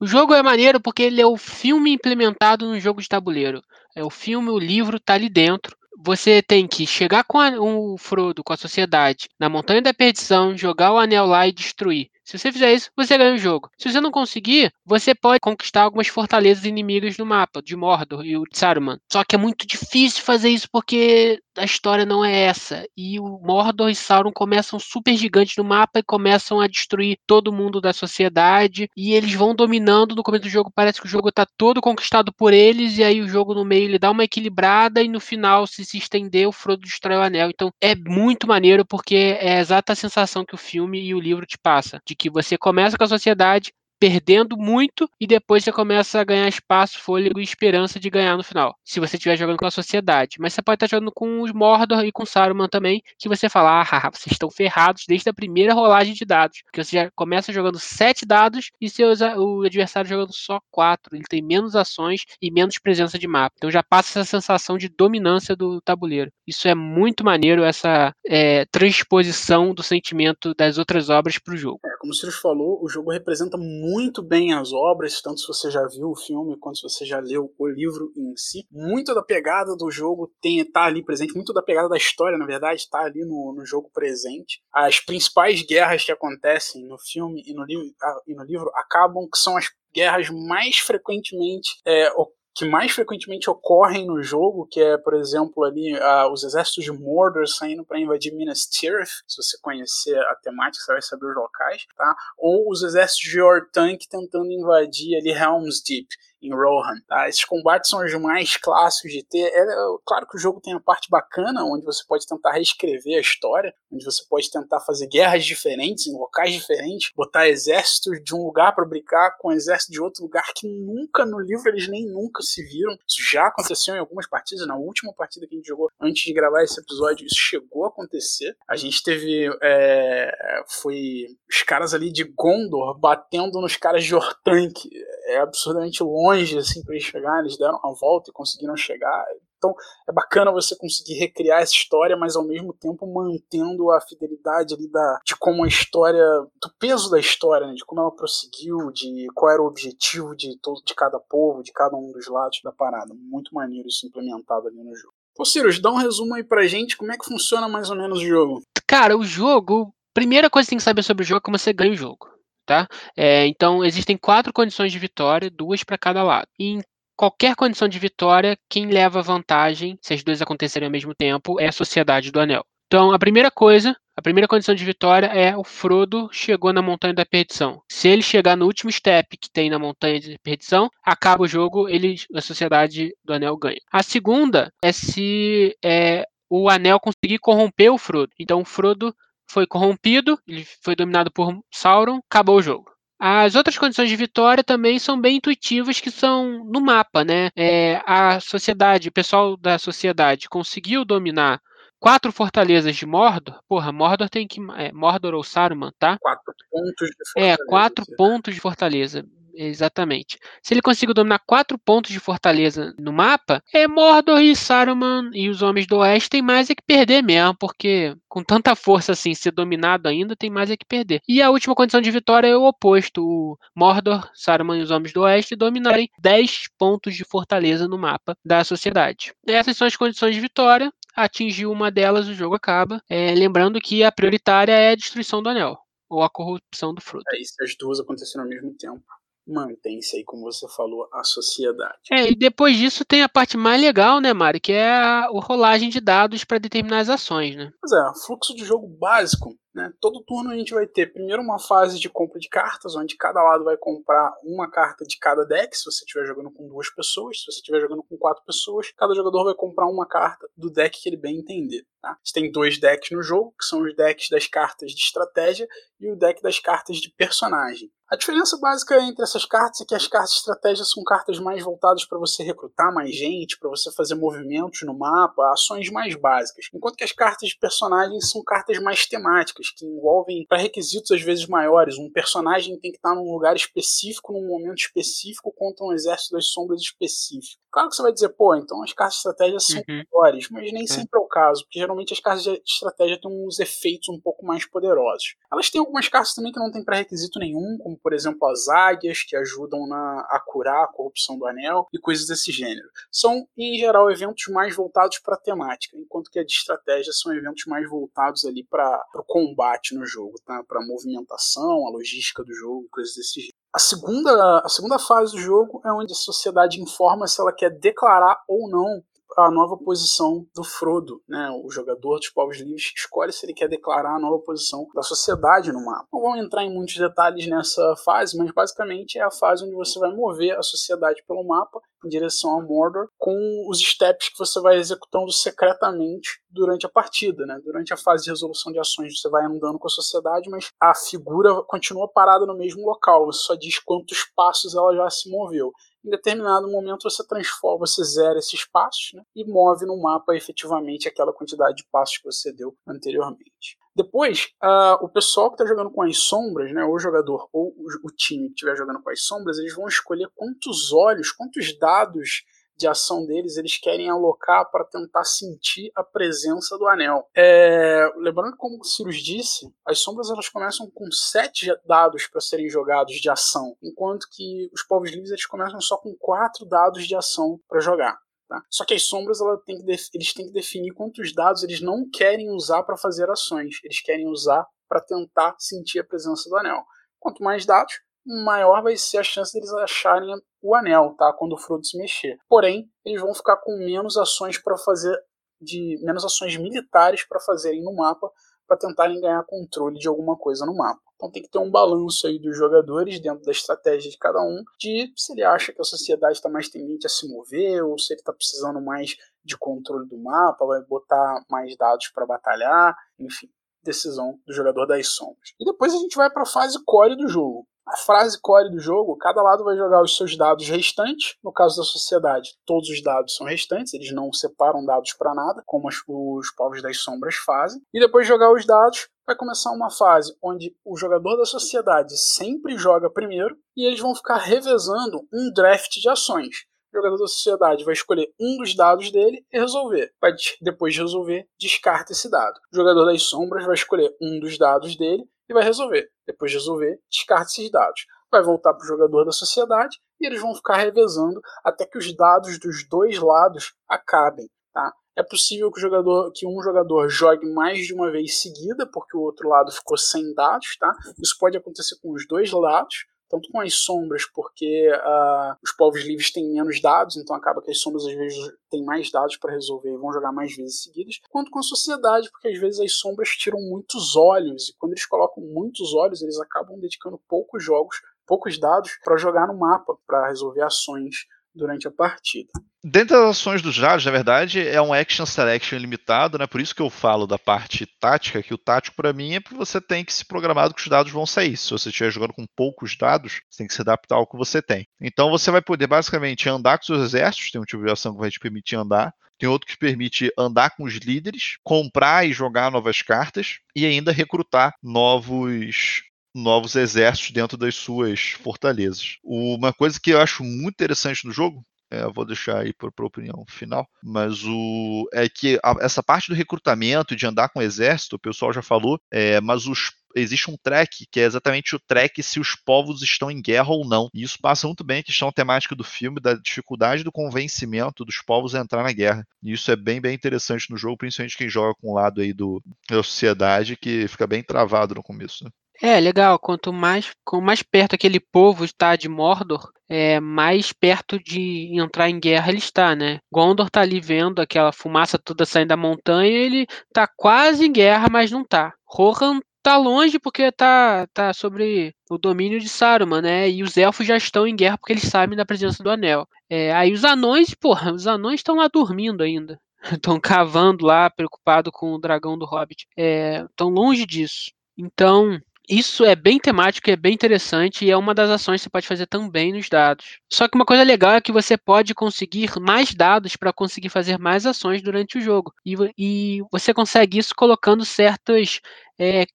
S4: O jogo é maneiro porque ele é o filme implementado no jogo de tabuleiro. É o filme, o livro tá ali dentro. Você tem que chegar com a- o Frodo, com a sociedade, na Montanha da Perdição, jogar o anel lá e destruir. Se você fizer isso, você ganha o jogo. Se você não conseguir, você pode conquistar algumas fortalezas inimigas no mapa, de Mordor e o Saruman. Só que é muito difícil fazer isso porque a história não é essa. E o Mordor e Sauron começam super gigantes no mapa e começam a destruir todo mundo da sociedade. E eles vão dominando. No começo do jogo parece que o jogo tá todo conquistado por eles. E aí o jogo no meio ele dá uma equilibrada. E no final, se se estender, o Frodo destrói o anel. Então é muito maneiro porque é a exata sensação que o filme e o livro te passa. De que você começa com a sociedade perdendo muito e depois você começa a ganhar espaço, fôlego e esperança de ganhar no final. Se você estiver jogando com a sociedade. Mas você pode estar jogando com os Mordor e com Saruman também, que você fala, ah, vocês estão ferrados desde a primeira rolagem de dados. Porque você já começa jogando sete dados e seus, o adversário jogando só quatro. Ele tem menos ações e menos presença de mapa. Então já passa essa sensação de dominância do tabuleiro. Isso é muito maneiro, essa é, transposição do sentimento das outras obras para o jogo.
S2: É, como o Sirius falou, o jogo representa muito bem as obras, tanto se você já viu o filme quanto se você já leu o livro em si. Muito da pegada do jogo tem tá ali presente, muito da pegada da história, na verdade, está ali no, no jogo presente. As principais guerras que acontecem no filme e no, livro, ah, e no livro acabam que são as guerras mais frequentemente é, que mais frequentemente ocorrem no jogo, que é, por exemplo, ali ah, os exércitos de Mordor saindo para invadir Minas Tirith. Se você conhecer a temática, você vai saber os locais, tá? Ou os exércitos de Orthanc tentando invadir ali Helm's Deep em Rohan, tá? Esses combates são os mais clássicos de ter. É, claro que o jogo tem a parte bacana, onde você pode tentar reescrever a história, onde você pode tentar fazer guerras diferentes, em locais diferentes, botar exércitos de um lugar para brincar com exército de outro lugar que nunca no livro eles nem nunca se viram. Isso já aconteceu em algumas partidas. Na última partida que a gente jogou antes de gravar esse episódio, isso chegou a acontecer. A gente teve. é, foi os caras ali de Gondor batendo nos caras de Orthanc. É absurdamente longe assim para eles chegarem. Eles deram uma volta e conseguiram chegar. Então é bacana você conseguir recriar essa história, mas ao mesmo tempo mantendo a fidelidade ali da, de como a história, do peso da história, né, de como ela prosseguiu, de qual era o objetivo de, todo, de cada povo, de cada um dos lados da parada. Muito maneiro isso implementado ali no jogo. Ô Sirius, dá um resumo aí pra gente como é que funciona mais ou menos o jogo.
S4: Cara, o jogo. Primeira coisa que tem que saber sobre o jogo é como você ganha o jogo. Tá? É, então, existem quatro condições de vitória, duas para cada lado. E em qualquer condição de vitória, quem leva vantagem, se as duas acontecerem ao mesmo tempo, é a Sociedade do Anel. Então, a primeira coisa, a primeira condição de vitória é o Frodo chegou na Montanha da Perdição. Se ele chegar no último step que tem na Montanha da Perdição, acaba o jogo, ele, a Sociedade do Anel ganha. A segunda é se é, o Anel conseguir corromper o Frodo. Então, o Frodo foi corrompido, ele foi dominado por Sauron, acabou o jogo. As outras condições de vitória também são bem intuitivas, que são no mapa, né? É, a sociedade, o pessoal da sociedade conseguiu dominar quatro fortalezas de Mordor. Porra, Mordor tem que. É, Mordor ou Saruman, tá?
S2: Quatro pontos de
S4: É,
S2: fortaleza
S4: quatro
S2: aqui.
S4: pontos de fortaleza. Exatamente. Se ele conseguiu dominar quatro pontos de fortaleza no mapa, é Mordor e Saruman e os homens do Oeste tem mais é que perder mesmo, porque com tanta força assim, ser dominado ainda, tem mais é que perder. E a última condição de vitória é o oposto: o Mordor, Saruman e os homens do Oeste dominarem 10 pontos de fortaleza no mapa da sociedade. Essas são as condições de vitória. Atingiu uma delas, o jogo acaba. É, lembrando que a prioritária é a destruição do anel ou a corrupção do Frodo.
S2: Aí, se as duas aconteceram ao mesmo tempo, mantém-se aí, como você falou, a sociedade.
S4: É, e depois disso tem a parte mais legal, né, Mário? Que é a, a rolagem de dados para determinar as ações, né?
S2: Pois é, fluxo de jogo básico Né? Todo turno a gente vai ter primeiro uma fase de compra de cartas, onde cada lado vai comprar uma carta de cada deck, se você estiver jogando com duas pessoas. Se você estiver jogando com quatro pessoas, cada jogador vai comprar uma carta do deck que ele bem entender. Tá? Você tem dois decks no jogo, que são os decks das cartas de estratégia e o deck das cartas de personagem. A diferença básica entre essas cartas é que as cartas de estratégia são cartas mais voltadas para você recrutar mais gente, para você fazer movimentos no mapa, ações mais básicas. Enquanto que as cartas de personagem são cartas mais temáticas, que envolvem pré-requisitos às vezes maiores. Um personagem tem que estar num lugar específico, num momento específico, contra um exército das sombras específico. Claro que você vai dizer, pô, então as cartas de estratégia são uhum. melhores, mas nem é. sempre é o caso, porque geralmente as cartas de estratégia têm uns efeitos um pouco mais poderosos. Elas têm algumas cartas também que não têm pré-requisito nenhum, como por exemplo as águias, que ajudam na, a curar a corrupção do anel e coisas desse gênero. São, em geral, eventos mais voltados para a temática, enquanto que a de estratégia são eventos mais voltados ali para o combate no jogo, tá? para a movimentação, a logística do jogo, coisas desse gênero. A segunda, a segunda fase do jogo é onde a sociedade informa se ela quer declarar ou não a nova posição do Frodo, né? O jogador dos povos livres escolhe se ele quer declarar a nova posição da sociedade no mapa. Não vamos entrar em muitos detalhes nessa fase, mas basicamente é a fase onde você vai mover a sociedade pelo mapa em direção a Mordor com os steps que você vai executando secretamente durante a partida, né? Durante a fase de resolução de ações você vai andando com a sociedade, mas a figura continua parada no mesmo local, você só diz quantos passos ela já se moveu em determinado momento você transforma, você zera esses passos né, e move no mapa efetivamente aquela quantidade de passos que você deu anteriormente. Depois, uh, o pessoal que está jogando com as sombras, né, ou o jogador ou o time que estiver jogando com as sombras, eles vão escolher quantos olhos, quantos dados de ação deles eles querem alocar para tentar sentir a presença do anel. É, lembrando como o disse, as sombras elas começam com sete dados para serem jogados de ação, enquanto que os povos livres eles começam só com quatro dados de ação para jogar. Tá? Só que as sombras que eles têm que definir quantos dados eles não querem usar para fazer ações, eles querem usar para tentar sentir a presença do anel. Quanto mais dados, maior vai ser a chance deles acharem o anel, tá? Quando o Frodo se mexer. Porém, eles vão ficar com menos ações para fazer de menos ações militares para fazerem no mapa para tentarem ganhar controle de alguma coisa no mapa. Então tem que ter um balanço aí dos jogadores dentro da estratégia de cada um, de se ele acha que a sociedade está mais tendente a se mover ou se ele está precisando mais de controle do mapa, vai botar mais dados para batalhar, enfim, decisão do jogador das sombras. E depois a gente vai para a fase core do jogo a frase core do jogo, cada lado vai jogar os seus dados restantes. No caso da sociedade, todos os dados são restantes, eles não separam dados para nada, como os, os povos das sombras fazem. E depois de jogar os dados, vai começar uma fase onde o jogador da sociedade sempre joga primeiro e eles vão ficar revezando um draft de ações. O jogador da sociedade vai escolher um dos dados dele e resolver. Vai, depois de resolver, descarta esse dado. O jogador das sombras vai escolher um dos dados dele e vai resolver. Depois de resolver, descarta esses dados. Vai voltar para o jogador da sociedade e eles vão ficar revezando até que os dados dos dois lados acabem. Tá? É possível que, o jogador, que um jogador jogue mais de uma vez seguida, porque o outro lado ficou sem dados. Tá? Isso pode acontecer com os dois lados tanto com as sombras, porque uh, os povos livres têm menos dados, então acaba que as sombras às vezes têm mais dados para resolver e vão jogar mais vezes seguidas, quanto com a sociedade, porque às vezes as sombras tiram muitos olhos, e quando eles colocam muitos olhos, eles acabam dedicando poucos jogos, poucos dados para jogar no mapa, para resolver ações durante a partida.
S3: Dentro das ações dos dados, na verdade, é um action selection limitado, né? Por isso que eu falo da parte tática, que o tático para mim é porque você tem que se programar que os dados vão sair. Se você estiver jogando com poucos dados, você tem que se adaptar ao que você tem. Então você vai poder basicamente andar com seus exércitos, tem um tipo de ação que vai te permitir andar, tem outro que permite andar com os líderes, comprar e jogar novas cartas e ainda recrutar novos novos exércitos dentro das suas fortalezas. Uma coisa que eu acho muito interessante no jogo, é, vou deixar aí para a opinião final, mas o é que a, essa parte do recrutamento de andar com o exército, o pessoal já falou, é, mas os existe um track que é exatamente o track se os povos estão em guerra ou não. E isso passa muito bem a questão temática do filme, da dificuldade do convencimento dos povos a entrar na guerra. E isso é bem, bem interessante no jogo, principalmente quem joga com o lado aí do, da sociedade, que fica bem travado no começo. Né?
S4: É, legal. Quanto mais, quanto mais perto aquele povo está de Mordor, é, mais perto de entrar em guerra ele está, né? Gondor tá ali vendo aquela fumaça toda saindo da montanha, ele tá quase em guerra, mas não tá. Rohan tá longe porque tá, tá sobre o domínio de Saruman, né? E os elfos já estão em guerra porque eles sabem da presença do anel. É, aí os anões, porra, os anões estão lá dormindo ainda. [LAUGHS] Estão cavando lá, preocupado com o dragão do Hobbit. Estão é, longe disso. Então, isso é bem temático, é bem interessante e é uma das ações que você pode fazer também nos dados. Só que uma coisa legal é que você pode conseguir mais dados para conseguir fazer mais ações durante o jogo. E, e você consegue isso colocando certas é,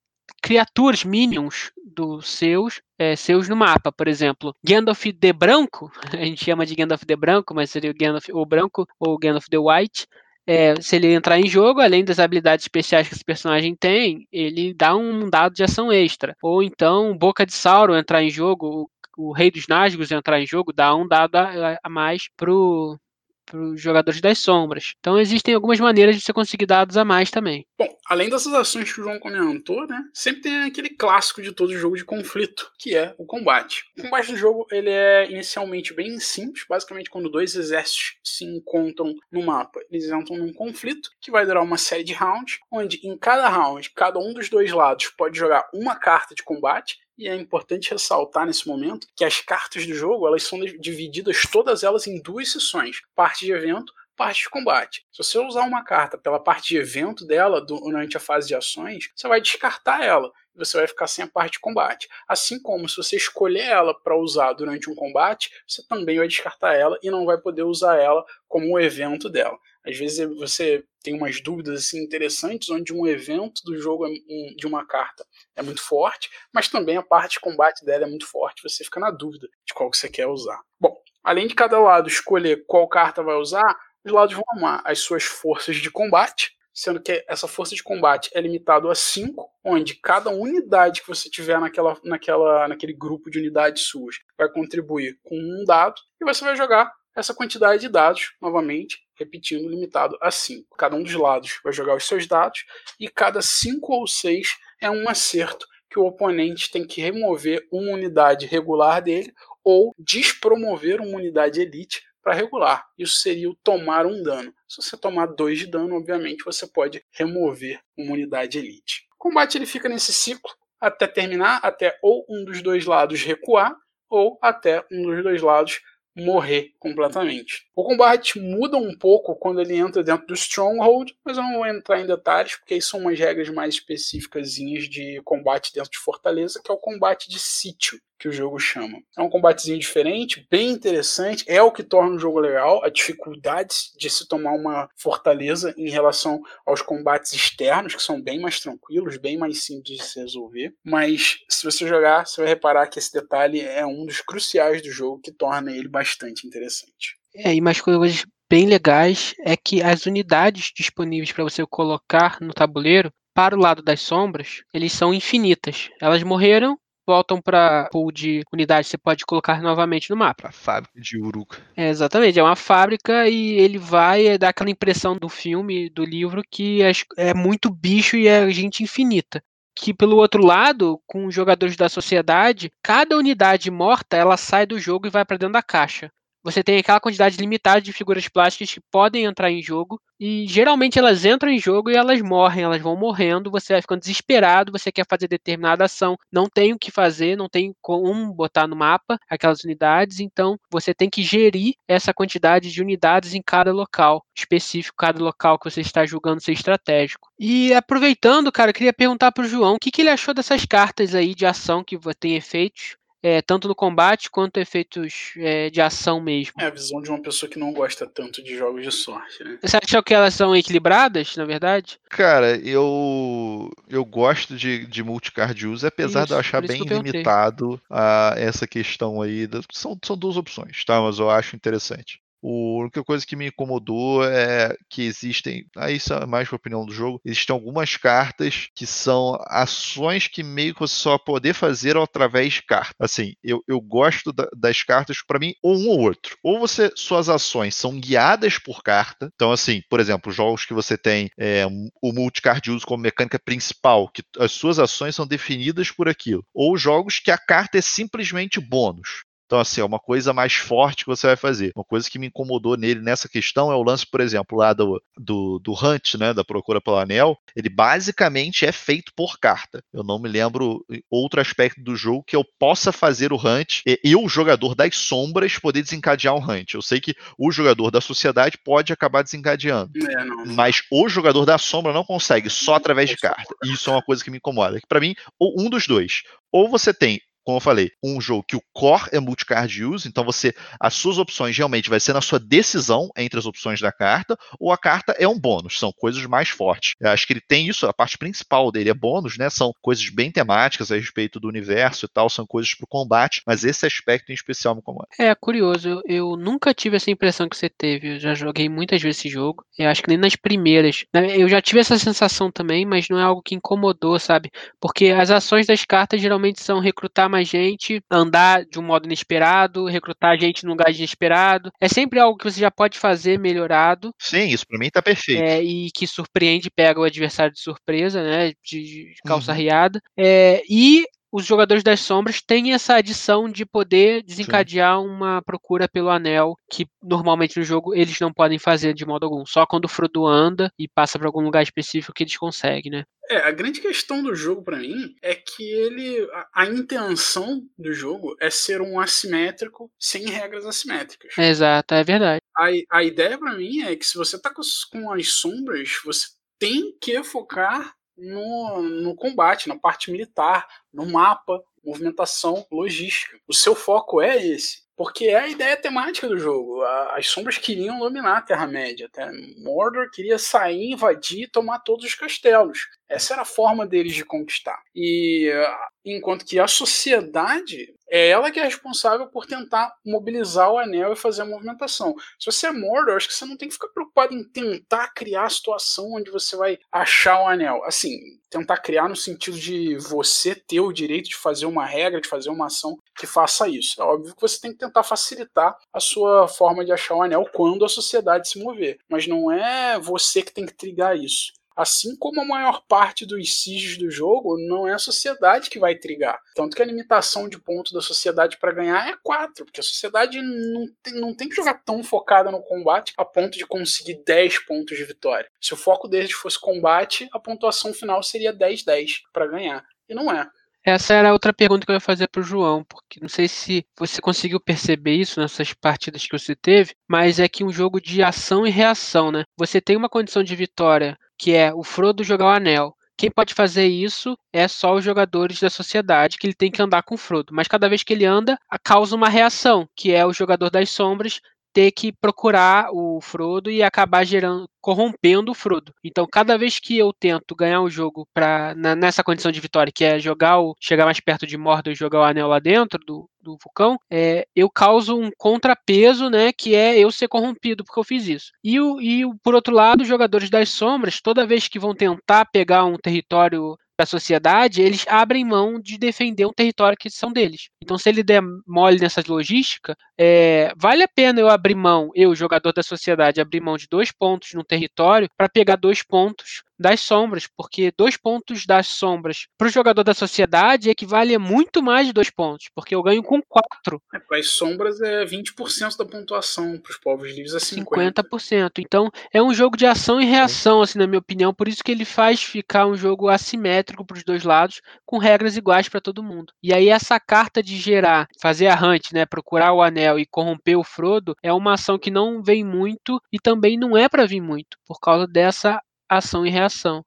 S4: criaturas, minions dos seus, é, seus no mapa. Por exemplo, Gandalf de branco, [LAUGHS] a gente chama de Gandalf de branco, mas seria o Gandalf ou branco ou Gandalf de white é, se ele entrar em jogo, além das habilidades especiais que esse personagem tem, ele dá um dado de ação extra. Ou então, Boca de Sauron entrar em jogo, o, o Rei dos Nazgûs entrar em jogo, dá um dado a, a mais pro, para os jogadores das sombras. Então existem algumas maneiras de você conseguir dados a mais também.
S2: Bom, além dessas ações que o João comentou, né, sempre tem aquele clássico de todo jogo de conflito, que é o combate. O combate do jogo ele é inicialmente bem simples, basicamente quando dois exércitos se encontram no mapa, eles entram num conflito que vai durar uma série de rounds, onde em cada round, cada um dos dois lados pode jogar uma carta de combate e é importante ressaltar nesse momento que as cartas do jogo elas são divididas todas elas em duas sessões: parte de evento, parte de combate. Se você usar uma carta pela parte de evento dela durante a fase de ações, você vai descartar ela e você vai ficar sem a parte de combate. Assim como se você escolher ela para usar durante um combate, você também vai descartar ela e não vai poder usar ela como o evento dela. Às vezes você tem umas dúvidas assim, interessantes, onde um evento do jogo é de uma carta é muito forte, mas também a parte de combate dela é muito forte, você fica na dúvida de qual que você quer usar. Bom, além de cada lado escolher qual carta vai usar, os lados vão armar as suas forças de combate, sendo que essa força de combate é limitado a 5, onde cada unidade que você tiver naquela, naquela, naquele grupo de unidades suas vai contribuir com um dado, e você vai jogar essa quantidade de dados, novamente, repetindo, limitado a 5. Cada um dos lados vai jogar os seus dados e cada 5 ou 6 é um acerto que o oponente tem que remover uma unidade regular dele ou despromover uma unidade elite para regular. Isso seria o tomar um dano. Se você tomar 2 de dano, obviamente você pode remover uma unidade elite. O combate ele fica nesse ciclo até terminar, até ou um dos dois lados recuar ou até um dos dois lados morrer completamente. O combate muda um pouco quando ele entra dentro do Stronghold, mas eu não vou entrar em detalhes, porque aí são umas regras mais específicas de combate dentro de Fortaleza, que é o combate de sítio que o jogo chama. É um combatezinho diferente, bem interessante, é o que torna o jogo legal, a dificuldade de se tomar uma fortaleza em relação aos combates externos, que são bem mais tranquilos, bem mais simples de se resolver. Mas se você jogar, você vai reparar que esse detalhe é um dos cruciais do jogo que torna ele bastante interessante.
S4: É, e mais coisas bem legais é que as unidades disponíveis para você colocar no tabuleiro para o lado das sombras, eles são infinitas. Elas morreram, voltam para pool de unidades você pode colocar novamente no mapa.
S3: A fábrica de Uruka.
S4: É, exatamente, é uma fábrica e ele vai dar aquela impressão do filme, do livro, que é, é muito bicho e é gente infinita que pelo outro lado, com os jogadores da sociedade, cada unidade morta ela sai do jogo e vai para dentro da caixa você tem aquela quantidade limitada de figuras plásticas que podem entrar em jogo e geralmente elas entram em jogo e elas morrem, elas vão morrendo, você vai ficando desesperado, você quer fazer determinada ação, não tem o que fazer, não tem como botar no mapa aquelas unidades, então você tem que gerir essa quantidade de unidades em cada local específico, cada local que você está julgando ser estratégico. E aproveitando, cara, eu queria perguntar para o João o que, que ele achou dessas cartas aí de ação que tem efeitos é, tanto no combate quanto efeitos é, de ação mesmo.
S2: É a visão de uma pessoa que não gosta tanto de jogos de sorte, né?
S4: Você acha que elas são equilibradas, na verdade?
S3: Cara, eu eu gosto de, de multicard use, apesar isso, de eu achar bem eu limitado a essa questão aí. São, são duas opções, tá? Mas eu acho interessante. A única coisa que me incomodou é que existem, aí isso é mais a opinião do jogo, existem algumas cartas que são ações que meio que você só poder fazer através de carta. Assim, eu, eu gosto da, das cartas, para mim, ou um ou outro. Ou você, suas ações são guiadas por carta. Então, assim, por exemplo, jogos que você tem é, o multicard use como mecânica principal, que as suas ações são definidas por aquilo. Ou jogos que a carta é simplesmente bônus. Então, assim, é uma coisa mais forte que você vai fazer. Uma coisa que me incomodou nele nessa questão é o lance, por exemplo, lá do, do, do Hunt, né, da procura pelo anel. Ele basicamente é feito por carta. Eu não me lembro outro aspecto do jogo que eu possa fazer o Hunt e o jogador das sombras poder desencadear um Hunt. Eu sei que o jogador da sociedade pode acabar desencadeando,
S2: É,
S3: mas o jogador da sombra não consegue só através de carta. Isso é uma coisa que me incomoda. Que para mim, ou um dos dois. Ou você tem como eu falei, um jogo que o core é multicard use, então você as suas opções realmente vai ser na sua decisão entre as opções da carta, ou a carta é um bônus, são coisas mais fortes. Eu acho que ele tem isso, a parte principal dele é bônus, né? São coisas bem temáticas a respeito do universo e tal, são coisas pro combate, mas esse aspecto em especial me incomoda.
S4: É curioso, eu, eu nunca tive essa impressão que você teve. Eu já joguei muitas vezes esse jogo. Eu acho que nem nas primeiras. né, Eu já tive essa sensação também, mas não é algo que incomodou, sabe? Porque as ações das cartas geralmente são recrutar mais gente, andar de um modo inesperado, recrutar gente num lugar inesperado. É sempre algo que você já pode fazer melhorado.
S3: Sim, isso pra mim tá perfeito.
S4: É, e que surpreende, pega o adversário de surpresa, né? De, de calça
S3: Uhum.
S4: riada. É, e os jogadores das sombras têm essa adição de poder desencadear uma procura pelo anel, que normalmente no jogo eles não podem fazer de modo algum. Só quando o Frodo anda e passa para algum lugar específico que eles conseguem, né?
S2: É, a grande questão do jogo pra mim é que ele. A, a intenção do jogo é ser um assimétrico sem regras assimétricas.
S4: Exato, é verdade.
S2: A, a ideia pra mim é que se você tá com, com as sombras, você tem que focar no, no combate, na parte militar, no mapa, movimentação, logística. O seu foco é esse. Porque é a ideia temática do jogo. As sombras queriam dominar a Terra-média. Até Mordor queria sair, invadir e tomar todos os castelos. Essa era a forma deles de conquistar. E ah, enquanto que a sociedade é ela que é responsável por tentar mobilizar o anel e fazer a movimentação. Se você é Mordor, acho que você não tem que ficar preocupado em tentar criar a situação onde você vai achar o anel. Assim, tentar criar no sentido de você ter o direito de fazer uma regra, de fazer uma ação que faça isso. É óbvio que você tem que tentar facilitar a sua forma de achar o anel quando a sociedade se mover. Mas não é você que tem que trigar isso. Assim como a maior parte dos SIGs do jogo, não é a sociedade que vai trigar. Tanto que a limitação de ponto da sociedade para ganhar é 4, porque a sociedade não tem, não tem que jogar tão focada no combate a ponto de conseguir 10 pontos de vitória. Se o foco deles fosse combate, a pontuação final seria 10-10 para ganhar. E não é.
S4: Essa era outra pergunta que eu ia fazer para o João, porque não sei se você conseguiu perceber isso nessas partidas que você teve, mas é que um jogo de ação e reação, né? Você tem uma condição de vitória, que é o Frodo jogar o anel. Quem pode fazer isso é só os jogadores da sociedade, que ele tem que andar com o Frodo. Mas cada vez que ele anda, causa uma reação, que é o jogador das sombras ter que procurar o Frodo e acabar gerando, corrompendo o Frodo. Então, cada vez que eu tento ganhar o jogo pra, na- nessa condição de vitória, que é jogar o, chegar mais perto de Mordor e jogar o anel lá dentro do, do vulcão, é, eu causo um contrapeso, né, que é eu ser corrompido porque eu fiz isso. E, o, e por outro lado, os jogadores das sombras, toda vez que vão tentar pegar um território da sociedade, eles abrem mão de defender um território que são deles. Então, se ele der mole nessa logística, é, vale a pena eu abrir mão, eu, jogador da sociedade, abrir mão de dois pontos no território para pegar dois pontos das sombras, porque dois pontos das sombras para o jogador da sociedade equivale a muito mais de dois pontos, porque eu ganho com quatro.
S2: É, para as sombras é 20% da pontuação, para os povos livres é 50%.
S4: 50%. Então, é um jogo de ação e reação, assim, na minha opinião. Por isso que ele faz ficar um jogo assimétrico para os dois lados, com regras iguais para todo mundo. E aí, essa carta de gerar, fazer a hunt, né, procurar o anel e corromper o Frodo, é uma ação que não vem muito e também não é para vir muito, por causa dessa ação e reação.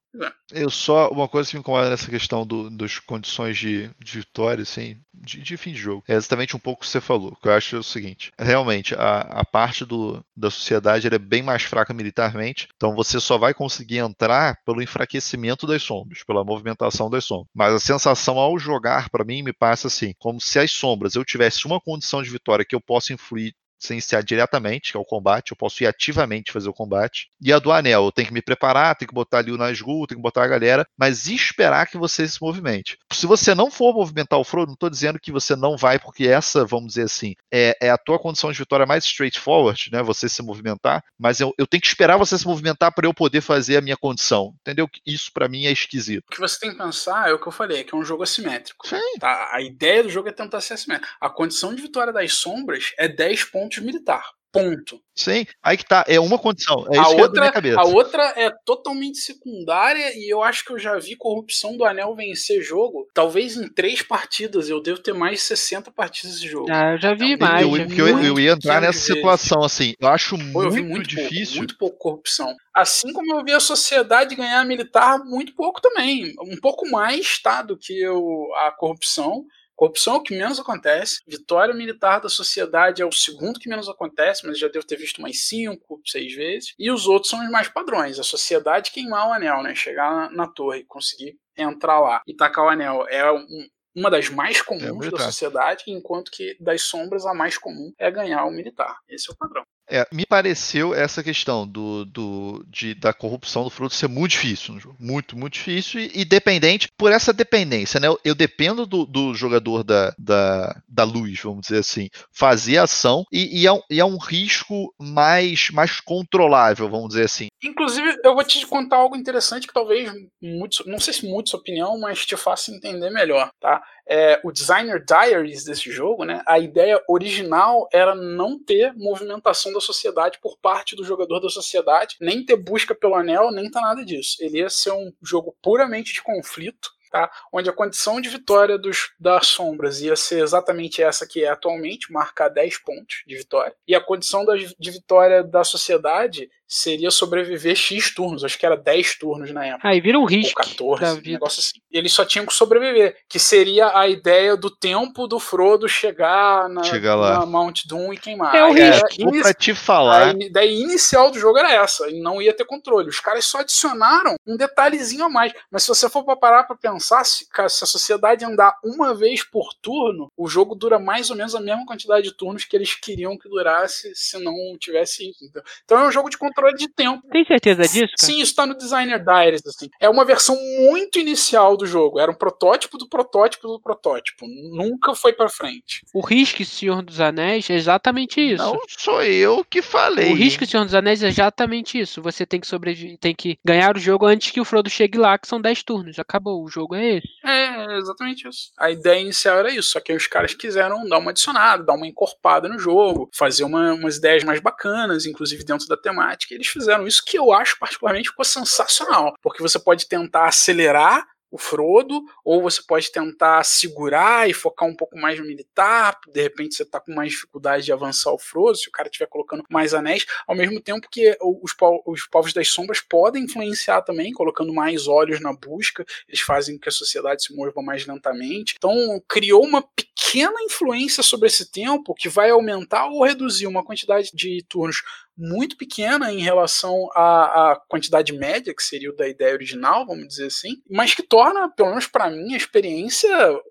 S3: Eu só. Uma coisa que me incomoda nessa questão do, das condições de, de vitória, assim, de, de fim de jogo, é exatamente um pouco o que você falou. Que eu acho é o seguinte: realmente, a, a parte do, da sociedade é bem mais fraca militarmente, então você só vai conseguir entrar pelo enfraquecimento das sombras, pela movimentação das sombras. Mas a sensação ao jogar, para mim, me passa assim: como se as sombras eu tivesse uma condição de vitória que eu possa influir sem iniciar diretamente, que é o combate, eu posso ir ativamente fazer o combate. E a do anel, eu tenho que me preparar, tenho que botar ali o Nazgûl, tenho que botar a galera, mas esperar que você se movimente. Se você não for movimentar o Frodo, não estou dizendo que você não vai, porque essa, vamos dizer assim, é, é, a tua condição de vitória mais straightforward, né? Você se movimentar, mas eu, eu tenho que esperar você se movimentar para eu poder fazer a minha condição. Entendeu? Isso para mim é esquisito.
S2: O que você tem que pensar é o que eu falei, que é um jogo assimétrico. Sim. Tá? A ideia do jogo é tentar ser assimétrico. A condição de vitória das sombras é 10 pontos militar. Ponto.
S3: Sim, aí que tá. É uma condição. É
S2: a,
S3: isso
S2: outra,
S3: que
S2: a outra é totalmente secundária e eu acho que eu já vi corrupção do Anel vencer jogo. Talvez em três partidas. Eu devo ter mais de 60 partidas de jogo.
S4: Ah, eu já vi mais.
S3: Eu,
S4: já
S3: vi eu, eu, ia entrar nessa situação, assim. Eu acho Pô, muito, eu muito difícil.
S2: Pouco, muito pouco corrupção. Assim como eu vi a sociedade ganhar militar muito pouco também. Um pouco mais, tá? Do que eu, a corrupção. Corrupção é o que menos acontece. Vitória militar da sociedade é o segundo que menos acontece, mas já devo ter visto mais cinco, seis vezes. E os outros são os mais padrões. A sociedade queimar o anel, né? Chegar na, na torre, conseguir entrar lá e tacar o anel. É um, uma das mais comuns é da sociedade, enquanto que das sombras a mais comum é ganhar o militar. Esse é o padrão.
S3: É, me pareceu essa questão do, do, de, da corrupção do fruto ser muito difícil. Muito, muito difícil e, e dependente por essa dependência, né? Eu, eu dependo do, do jogador da, da, da, luz, vamos dizer assim, fazer ação e, e, é um, e é um risco mais, mais controlável, vamos dizer assim.
S2: Inclusive, eu vou te contar algo interessante que talvez, muito, não sei se muito sua opinião, mas te faça entender melhor, tá? É, o Designer Diaries desse jogo, né? A ideia original era não ter movimentação da sociedade por parte do jogador da sociedade, nem ter busca pelo anel, nem tá nada disso. Ele ia ser um jogo puramente de conflito, Tá? onde a condição de vitória dos, das sombras ia ser exatamente essa que é atualmente, marcar 10 pontos de vitória, e a condição da, de vitória da sociedade seria sobreviver X turnos, acho que era 10 turnos na época.
S4: Aí vira um risco.
S2: Ou 14, um negócio assim. Eles só tinham que sobreviver, que seria a ideia do tempo do Frodo chegar na,
S3: chegar lá.
S2: na Mount Doom e queimar.
S4: É o risco.
S3: É, pra te falar.
S2: A ideia inicial do jogo era essa, e não ia ter controle. Os caras só adicionaram um detalhezinho a mais. Mas se você for pra parar pra pensar, se, se a sociedade andar uma vez por turno, o jogo dura mais ou menos a mesma quantidade de turnos que eles queriam que durasse se não tivesse isso. Então é um jogo de controle controle de tempo.
S4: Tem certeza disso? Cara?
S2: Sim, isso tá no Designer Diaries, assim. É uma versão muito inicial do jogo. Era um protótipo do protótipo do protótipo. Nunca foi para frente.
S4: O risco Senhor dos Anéis é exatamente isso.
S3: Não sou eu que falei.
S4: O risco Senhor dos Anéis é exatamente isso. Você tem que sobreviver, tem que ganhar o jogo antes que o Frodo chegue lá, que são 10 turnos. Acabou, o jogo é esse.
S2: É, exatamente isso. A ideia inicial era isso, só que os caras quiseram dar uma adicionada, dar uma encorpada no jogo, fazer uma, umas ideias mais bacanas, inclusive dentro da temática eles fizeram. Isso que eu acho particularmente ficou sensacional, porque você pode tentar acelerar o Frodo, ou você pode tentar segurar e focar um pouco mais no militar, de repente você está com mais dificuldade de avançar o Frodo, se o cara estiver colocando mais anéis, ao mesmo tempo que os, os povos das sombras podem influenciar também, colocando mais olhos na busca, eles fazem com que a sociedade se mova mais lentamente. Então criou uma pequena influência sobre esse tempo que vai aumentar ou reduzir uma quantidade de turnos muito pequena em relação à, à, quantidade média, que seria o da ideia original, vamos dizer assim, mas que torna, pelo menos para mim, a experiência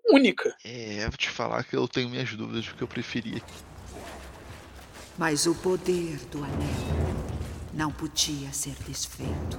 S2: única.
S3: É, vou te falar que eu tenho minhas dúvidas porque eu preferia.
S7: Mas o poder do anel não podia ser desfeito.